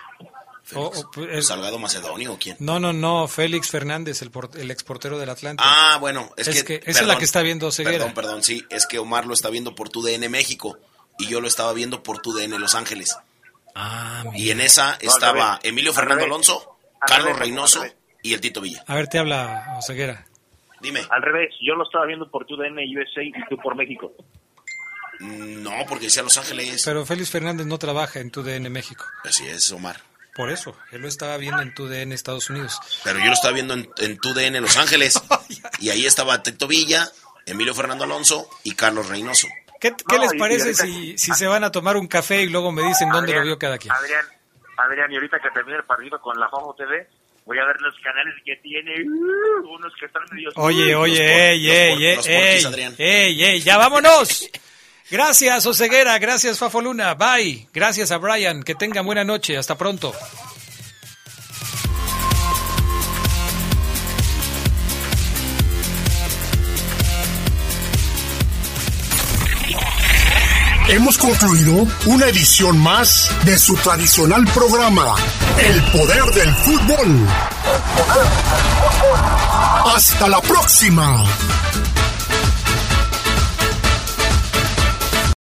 O- o, pues, Salgado Macedonio o quién. no, no, no, Félix Fernández, el, por- el exportero del Atlante. Ah, bueno, es, Es que, que esa es la que está viendo Ceguera. Perdón, perdón, sí, es que Omar lo está viendo por tu DN México y yo lo estaba viendo por tu DN Los Ángeles. Ah, Y en esa estaba. Emilio Fernando. Alonso, Al Carlos Reynoso y el Tito Villa. A ver, te habla Oseguera. Dime. Al revés, yo lo estaba viendo por tu DN USA y tú por México. No, porque decía Los Ángeles. Pero Félix Fernández no trabaja en tu DN México. Así es, Omar. Por eso, él lo estaba viendo en tu DN Estados Unidos. Pero yo lo estaba viendo en, en tu DN Los Ángeles. (laughs) y ahí estaba Tito Villa, Emilio Fernando Alonso y Carlos Reynoso. ¿Qué, qué No, les parece ahorita- si, si se van a tomar un café y luego me dicen dónde lo vio cada quien? Adrián, Adrián, y ahorita que termine el partido con la Jojo TV, voy a ver los canales que tiene, uh, unos que están medio... Oye, oye, ey, ey, ey, ey, ya vámonos. Gracias, Oseguera, gracias, Fafo Luna, bye. Gracias a Brian, que tengan buena noche, hasta pronto. Hemos concluido una edición más de su tradicional programa, El Poder del Fútbol. Hasta la próxima.